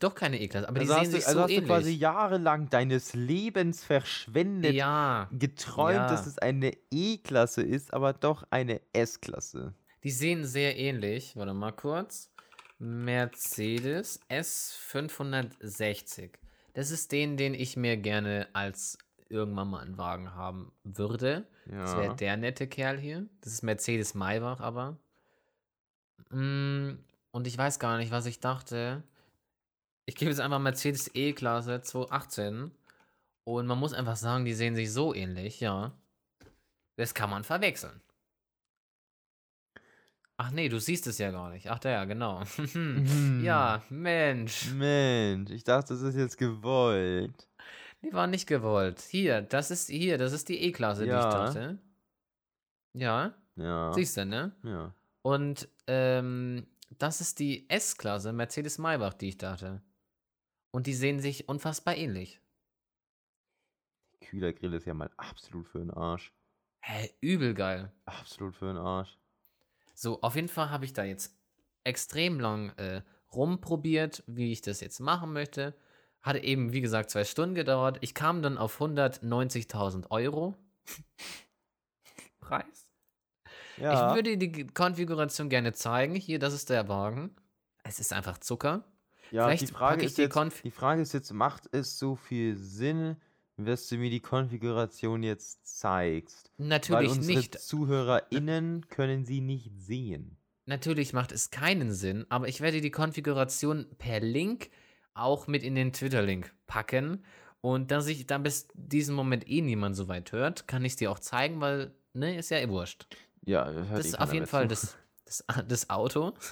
Doch keine E-Klasse, aber Also die sehen du, sich also so hast du ähnlich. quasi jahrelang deines Lebens verschwendet, ja, geträumt, ja. dass es eine E-Klasse ist, aber doch eine S-Klasse. die sehen sehr ähnlich. Warte mal kurz. Mercedes S560. Das ist den, den ich mir gerne als irgendwann mal einen Wagen haben würde. Das wäre Ja. der nette Kerl hier. Das ist Mercedes Maybach aber. Mm, Und ich weiß gar nicht, was ich dachte. Ich gebe jetzt einfach Mercedes E-Klasse 218. Und man muss einfach sagen, die sehen sich so ähnlich, ja. Das kann man verwechseln. Ach nee, du siehst es ja gar nicht. Ach ja, genau. ja, Mensch. Mensch, ich dachte, das ist jetzt gewollt. Die war nicht gewollt. Hier, das ist hier, das ist die E-Klasse, die Ja. ich dachte. Ja, Ja. siehst du, ne? Ja. Und ähm, das ist die S-Klasse Mercedes Maybach, die ich dachte. Und die sehen sich unfassbar ähnlich. Kühlergrill ist ja mal absolut für den Arsch. Hä, übel geil. Absolut für den Arsch. So, auf jeden Fall habe ich da jetzt extrem lang äh, rumprobiert, wie ich das jetzt machen möchte. Hatte eben, wie gesagt, zwei Stunden gedauert. Ich kam dann auf 190.000 Euro. Preis? Ja. Ich würde die Konfiguration gerne zeigen. Hier, das ist der Wagen. Es ist einfach Zucker. ja, vielleicht die Frage, ist die jetzt, die Frage ist jetzt, macht es so viel Sinn, dass du mir die Konfiguration jetzt zeigst? Weil Natürlich unsere nicht. ZuhörerInnen können sie nicht sehen. Natürlich macht es keinen Sinn, aber ich werde die Konfiguration per Link auch mit in den Twitter-Link packen. Und da sich dann bis diesen Moment eh niemand so weit hört, kann ich es dir auch zeigen, weil, ne, ist ja eh wurscht. Ja, hört Das eh ist auf jeden Fall das, das, das Auto.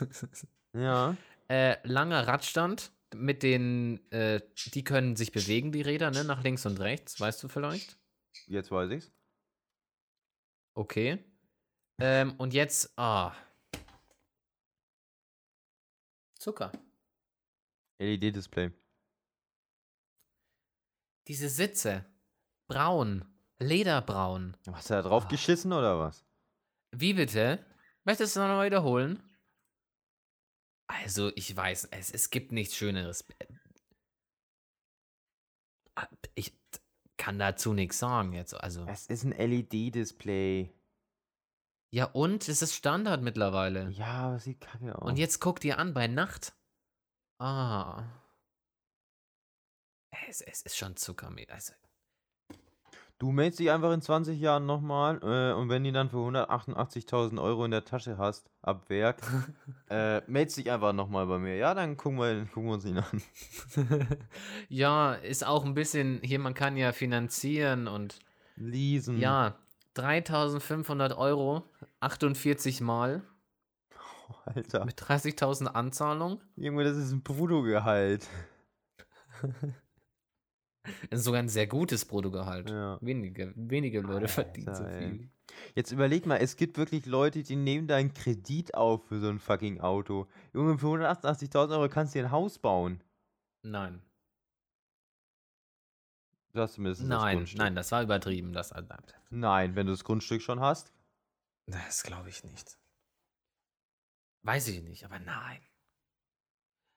Ja. äh, langer Radstand mit den, äh, die können sich bewegen, die Räder, ne, nach links und rechts, weißt du vielleicht? Jetzt weiß ich's. Okay. Ähm, und jetzt, ah. Zucker. LED-Display. Diese Sitze. Braun. Lederbraun. Hast du da drauf Ah. geschissen oder was? Wie bitte? Möchtest du noch mal wiederholen? Also, ich weiß, es, es gibt nichts Schöneres. Ah, Ich kann dazu nichts sagen jetzt. Also, Es ist ein LED-Display. Ja, und es ist Standard mittlerweile. Ja, aber sieht kacke aus. Und jetzt guck dir an, bei Nacht. Ah. Es, es ist schon Zuckermehl. Also, Du meldest dich einfach in 20 Jahren nochmal äh, und wenn die dann für 188.000 Euro in der Tasche hast, ab Werk, äh, meldest dich einfach nochmal bei mir. Ja, dann gucken wir, gucken wir uns ihn an. ja, ist auch ein bisschen, hier, man kann ja finanzieren und Leasen. ja, 3500 Euro, 48 Mal Alter. mit 30.000 Anzahlung. Junge, das ist ein Bruttogehalt. Das ist sogar ein sehr gutes Bruttogehalt. Ja. Wenige, wenige Leute verdienen so Alter, viel. Jetzt überleg mal, es gibt wirklich Leute, die nehmen deinen Kredit auf für so ein fucking Auto. Junge, für 188.000 Euro kannst du dir ein Haus bauen. Nein. Du hast zumindest das Nein, Grundstück. nein, das war übertrieben. Das, Nein, wenn du das Grundstück schon hast. das glaube ich nicht. Weiß ich nicht, aber nein.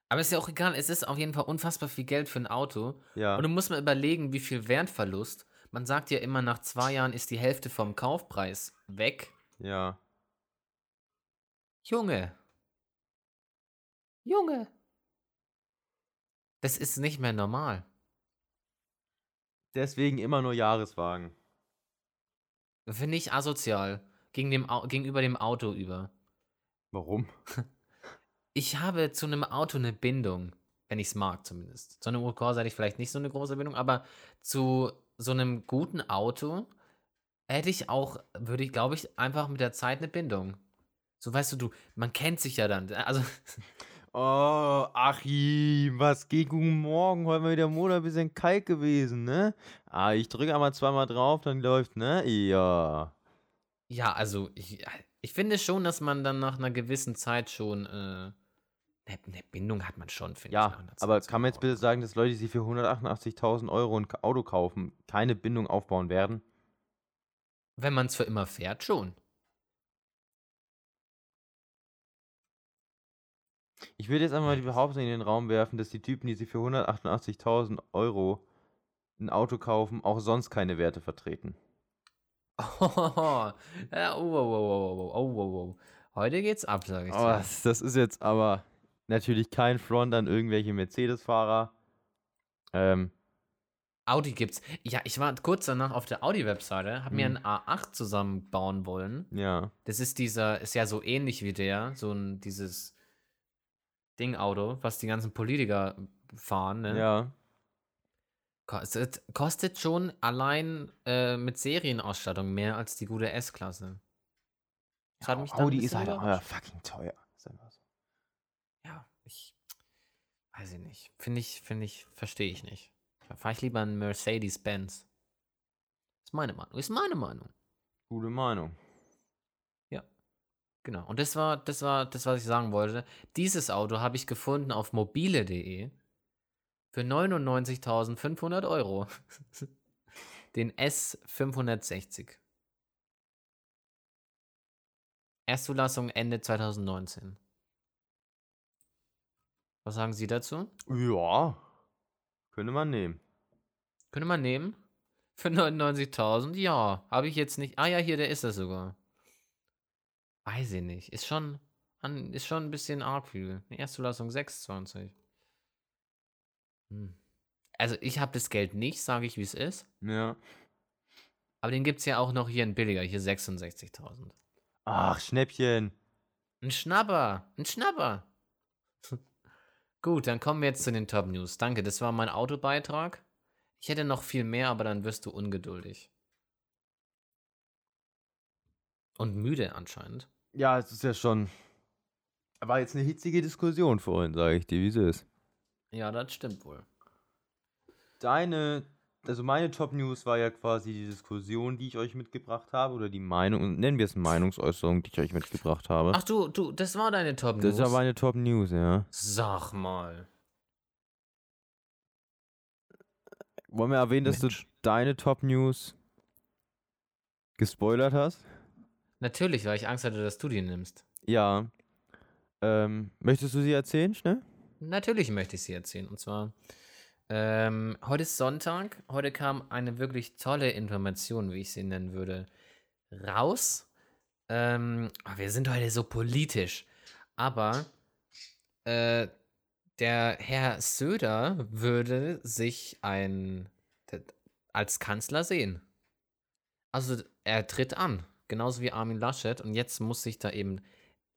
Aber ist ja auch egal, es ist auf jeden Fall unfassbar viel Geld für ein Auto. Ja. Und du musst mal überlegen, wie viel Wertverlust. Man sagt ja immer, nach zwei Jahren ist die Hälfte vom Kaufpreis weg. Ja. Junge. Junge. Das ist nicht mehr normal. Deswegen immer nur Jahreswagen. Finde ich asozial. Gegen dem, Au- gegenüber dem Auto über. Warum? Ich habe zu einem Auto eine Bindung, wenn ich es mag zumindest. Zu einem Corsa hätte ich vielleicht nicht so eine große Bindung, aber zu so einem guten Auto hätte ich auch, würde ich, glaube ich, einfach mit der Zeit eine Bindung. So weißt du, du, man kennt sich ja dann. Also, Oh, Achim, was geht? Guten Morgen. Heute mal wieder Monat ein bisschen kalt gewesen, ne? Ah, ich drücke einmal zweimal drauf, dann läuft, ne? Ja. ja, also ich, ich finde schon, dass man dann nach einer gewissen Zeit schon äh, eine, Bindung hat man schon, finde ich. Ja, nach einer aber kann man jetzt bitte sagen, dass Leute, die sich für 188.000 Euro ein Auto kaufen, keine Bindung aufbauen werden? Wenn man es für immer fährt, schon. Ich würde jetzt einmal die Behauptung in den Raum werfen, dass die Typen, die sich für 188.000 Euro ein Auto kaufen, auch sonst keine Werte vertreten. Oh, ja, oh, oh, oh, oh, oh, oh, oh. Heute geht's ab, sage ich Oh, dir. das ist jetzt aber natürlich kein Front an irgendwelche Mercedes-Fahrer. Ähm, Audi gibt's. Ja, ich war kurz danach auf der Audi-Webseite, habe mir Mhm. einen A8 zusammenbauen wollen. ja. Das ist dieser, ist ja so ähnlich wie der, so ein, dieses Ding-Auto, was die ganzen Politiker fahren, ne? Ja. Kostet, kostet schon allein äh, mit Serienausstattung mehr als die gute S-Klasse. Ein Audi ist halt auch fucking teuer. So. Ja, ich weiß ich nicht. Finde ich, finde ich, verstehe ich nicht. Da fahre ich lieber einen Mercedes-Benz. Ist meine Meinung. Ist meine Meinung. Gute Meinung. Genau. Und das war, das war das, was ich sagen wollte. Dieses Auto habe ich gefunden auf mobile.de für 99.500 Euro. Den S560. Erstzulassung Ende 2019. Was sagen Sie dazu? Ja. Könnte man nehmen. Könnte man nehmen? Für 99.000? Ja. Habe ich jetzt nicht. Ah ja, hier, der ist das sogar. Weiß ich nicht. Ist schon, ist schon ein bisschen arg viel. Eine Erstzulassung 26. Hm. Also ich habe das Geld nicht, sage ich, wie es ist. Ja. Aber den gibt es ja auch noch hier in billiger. Hier 66.000. Ach, Schnäppchen. Ein Schnapper. Ein Schnapper. Gut, dann kommen wir jetzt zu den Top News. Danke, das war mein Autobeitrag. Ich hätte noch viel mehr, aber dann wirst du ungeduldig. Und müde anscheinend. Ja, es ist ja schon. War jetzt eine hitzige Diskussion vorhin, sage ich dir, wie es ist. Ja, das stimmt wohl. Deine, also meine Top News war ja quasi die Diskussion, die ich euch mitgebracht habe, oder die Meinung, nennen wir es Meinungsäußerung, die ich euch mitgebracht habe. Ach du, du, das war deine Top News. das ja meine Top News, ja. Sag mal. Wollen wir erwähnen, dass Mensch. du deine Top News gespoilert hast? Natürlich, weil ich Angst hatte, dass du die nimmst. Ja. Ähm, möchtest du sie erzählen, schnell? Natürlich möchte ich sie erzählen. Und zwar, ähm, heute ist Sonntag. Heute kam eine wirklich tolle Information, wie ich sie nennen würde, raus. Ähm, wir sind heute so politisch. Aber äh, der Herr Söder würde sich ein als Kanzler sehen. Also er tritt an, genauso wie Armin Laschet. Und jetzt muss sich da eben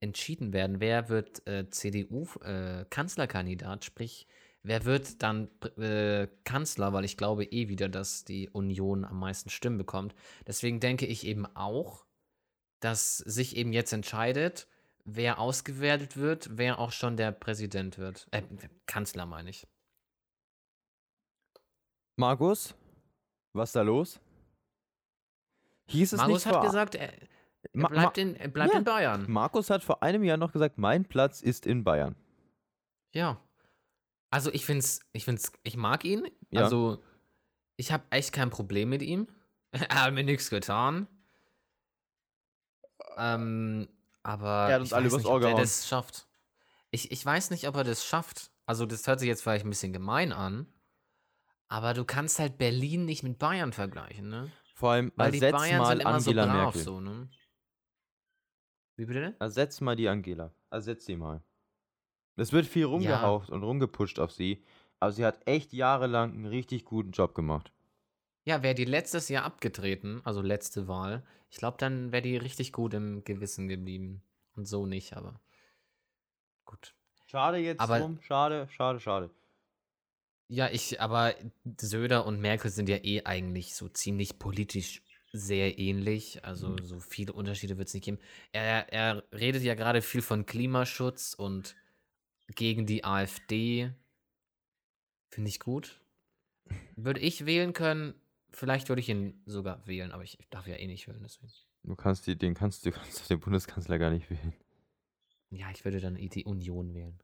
entschieden werden, wer wird äh, CDU-Kanzlerkandidat, äh, sprich, wer wird dann äh, Kanzler, weil ich glaube eh wieder, dass die Union am meisten Stimmen bekommt. Deswegen denke ich eben auch, dass sich eben jetzt entscheidet, wer ausgewertet wird, wer auch schon der Präsident wird. Äh, Kanzler meine ich. Markus, was ist da los? Hieß es Markus nicht hat gesagt, er, er bleibt, in, bleibt ja. in Bayern. Markus hat vor einem Jahr noch gesagt, mein Platz ist in Bayern. Ja. Also ich find's, ich find's, ich mag ihn. Ja. Also ich habe echt kein Problem mit ihm. er hat mir nichts getan. Ähm, aber er hat uns alle übers Ohr gehauen. das schafft. Ich, ich weiß nicht, ob er das schafft. Also das hört sich jetzt vielleicht ein bisschen gemein an. Aber du kannst halt Berlin nicht mit Bayern vergleichen, ne? Vor allem, Weil die Bayern mal sind immer Angela so brav, Merkel. so, ne? Wie bitte? Ersetz mal die Angela. Ersetz sie mal. Es wird viel rumgehaucht ja. und rumgepusht auf sie, aber sie hat echt jahrelang einen richtig guten Job gemacht. Ja, wäre die letztes Jahr abgetreten, also letzte Wahl, ich glaube, dann wäre die richtig gut im Gewissen geblieben. Und so nicht, aber gut. Schade jetzt aber, drum, schade, schade, schade. Ja, ich, aber Söder und Merkel sind ja eh eigentlich so ziemlich politisch sehr ähnlich. Also mhm. so viele Unterschiede wird es nicht geben. Er, er redet ja gerade viel von Klimaschutz und gegen die AfD. Finde ich gut. Würde ich wählen können, vielleicht würde ich ihn sogar wählen, aber ich darf ja eh nicht wählen, deswegen. Du kannst die, den kannst du kannst den Bundeskanzler gar nicht wählen. Ja, ich würde dann die Union wählen.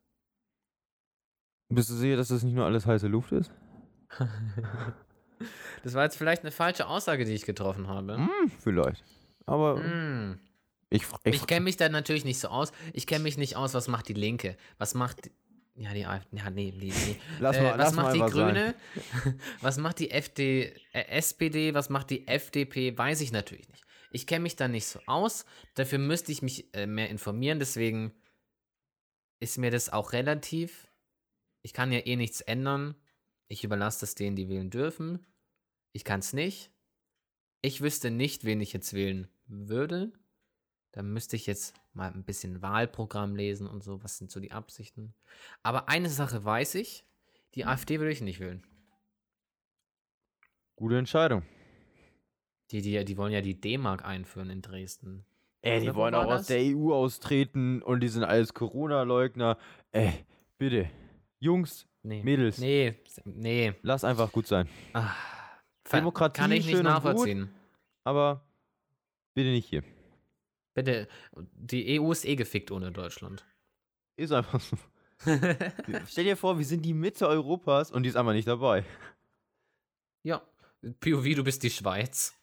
Bist du sicher, dass das nicht nur alles heiße Luft ist? das war jetzt vielleicht eine falsche Aussage, die ich getroffen habe. Mm, vielleicht. Aber mm. ich, ich, ich kenne mich da natürlich nicht so aus. Ich kenne mich nicht aus, was macht die Linke? Was macht ja, die AfD. Ja, nee, nee, nee. Lass mal, äh, was lass macht mal die Grüne? was macht die FD, äh, SPD? Was macht die FDP? Weiß ich natürlich nicht. Ich kenne mich da nicht so aus. Dafür müsste ich mich äh, mehr informieren. Deswegen ist mir das auch relativ. Ich kann ja eh nichts ändern. Ich überlasse das denen, die wählen dürfen. Ich kann es nicht. Ich wüsste nicht, wen ich jetzt wählen würde. Da müsste ich jetzt mal ein bisschen Wahlprogramm lesen und so. Was sind so die Absichten? Aber eine Sache weiß ich: Die hm. AfD würde ich nicht wählen. Gute Entscheidung. Die, die, die wollen ja die D-Mark einführen in Dresden. Ey, die wollen auch das? aus der EU austreten und die sind alles Corona-Leugner. Ey, bitte. Jungs, nee. Mädels. Nee, nee. Lass einfach gut sein. Ach, Demokratie kann ich nicht nachvollziehen. Gut, aber bitte nicht hier. Bitte, die EU ist eh gefickt ohne Deutschland. Ist einfach so. Stell dir vor, wir sind die Mitte Europas und die ist einfach nicht dabei. Ja. POV, du bist die Schweiz.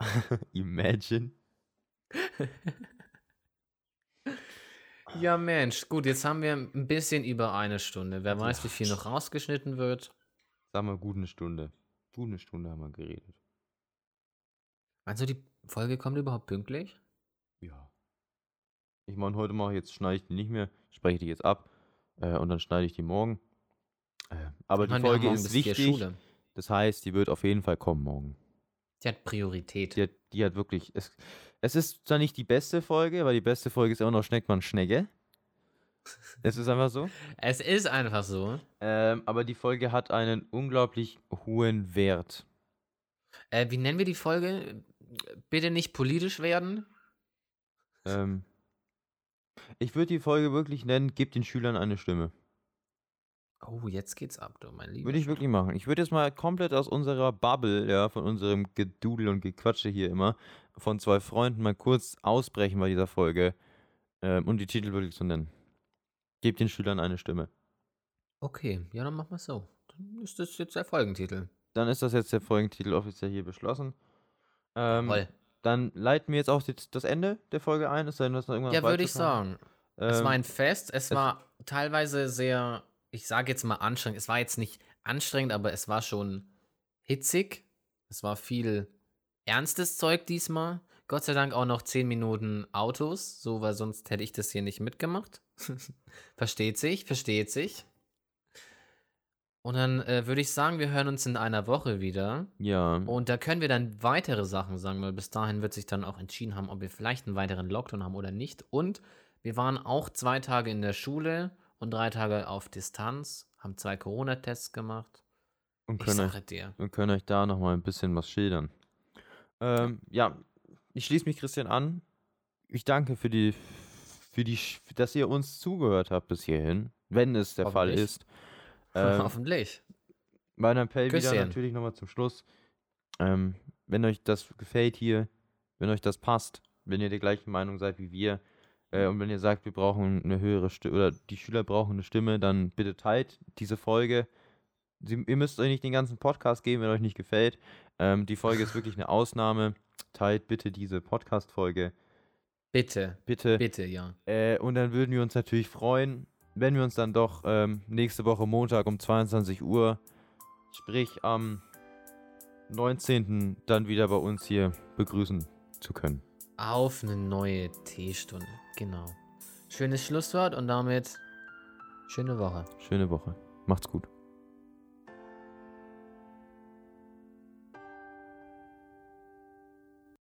Imagine. ja, Mensch, gut, jetzt haben wir ein bisschen über eine Stunde. Wer weiß, wie viel noch rausgeschnitten wird. Sagen wir, gut eine Stunde. Gut eine Stunde haben wir geredet. Meinst du, die Folge kommt überhaupt pünktlich? Ja. Ich meine, heute mache ich jetzt, schneide ich die nicht mehr, spreche die jetzt ab äh, und dann schneide ich die morgen. Äh, aber die Folge ist wichtig. Das heißt, die wird auf jeden Fall kommen morgen. Die hat Priorität. Die hat, die hat wirklich. Es, es ist zwar nicht die beste Folge, weil die beste Folge ist immer noch Schneckmann Schnecke. Es ist einfach so. Es ist einfach so. Ähm, aber die Folge hat einen unglaublich hohen Wert. Äh, wie nennen wir die Folge? Bitte nicht politisch werden. Ähm, ich würde die Folge wirklich nennen, gib den Schülern eine Stimme. Oh, jetzt geht's ab, du, mein Lieber. Würde ich wirklich machen. Ich würde jetzt mal komplett aus unserer Bubble, ja, von unserem Gedudel und Gequatsche hier immer, von zwei Freunden mal kurz ausbrechen bei dieser Folge ähm, und die Titel wirklich zu nennen. Gib den Schülern eine Stimme. Okay, ja, dann machen wir es so. Dann ist das jetzt der Folgentitel. Dann ist das jetzt der Folgentitel offiziell hier beschlossen. Ähm, Jawohl. Dann leiten wir jetzt auch das Ende der Folge ein. Ist denn, was noch irgendwas ja, würde ich sagen. Ähm, es war ein Fest. Es, es war teilweise sehr, ich sage jetzt mal anstrengend. Es war jetzt nicht anstrengend, aber es war schon hitzig. Es war viel ernstes Zeug diesmal. Gott sei Dank auch noch 10 Minuten Autos, so, weil sonst hätte ich das hier nicht mitgemacht. versteht sich, versteht sich. Und dann äh, würde ich sagen, wir hören uns in einer Woche wieder. Ja. Und da können wir dann weitere Sachen sagen, weil bis dahin wird sich dann auch entschieden haben, ob wir vielleicht einen weiteren Lockdown haben oder nicht. Und wir waren auch zwei Tage in der Schule und drei Tage auf Distanz, haben zwei Corona-Tests gemacht. Und können, euch, und können euch da nochmal ein bisschen was schildern. Ähm, ja, ich schließe mich Christian an. Ich danke für die, für die, dass ihr uns zugehört habt bis hierhin, wenn es der Fall ist. Ähm, Hoffentlich. Mein Appell wieder Küsschen. natürlich nochmal zum Schluss. Ähm, wenn euch das gefällt hier, wenn euch das passt, wenn ihr der gleichen Meinung seid wie wir äh, und wenn ihr sagt, wir brauchen eine höhere Stimme oder die Schüler brauchen eine Stimme, dann bitte teilt diese Folge. Sie, ihr müsst euch nicht den ganzen Podcast geben, wenn euch nicht gefällt. Ähm, die Folge ist wirklich eine Ausnahme. Teilt bitte diese Podcast-Folge. Bitte, Bitte. bitte, ja. Äh, und dann würden wir uns natürlich freuen, wenn wir uns dann doch ähm, nächste Woche Montag um 22 Uhr, sprich am 19. dann wieder bei uns hier begrüßen zu können. Auf eine neue Teestunde. Genau. Schönes Schlusswort und damit schöne Woche. Schöne Woche. Macht's gut.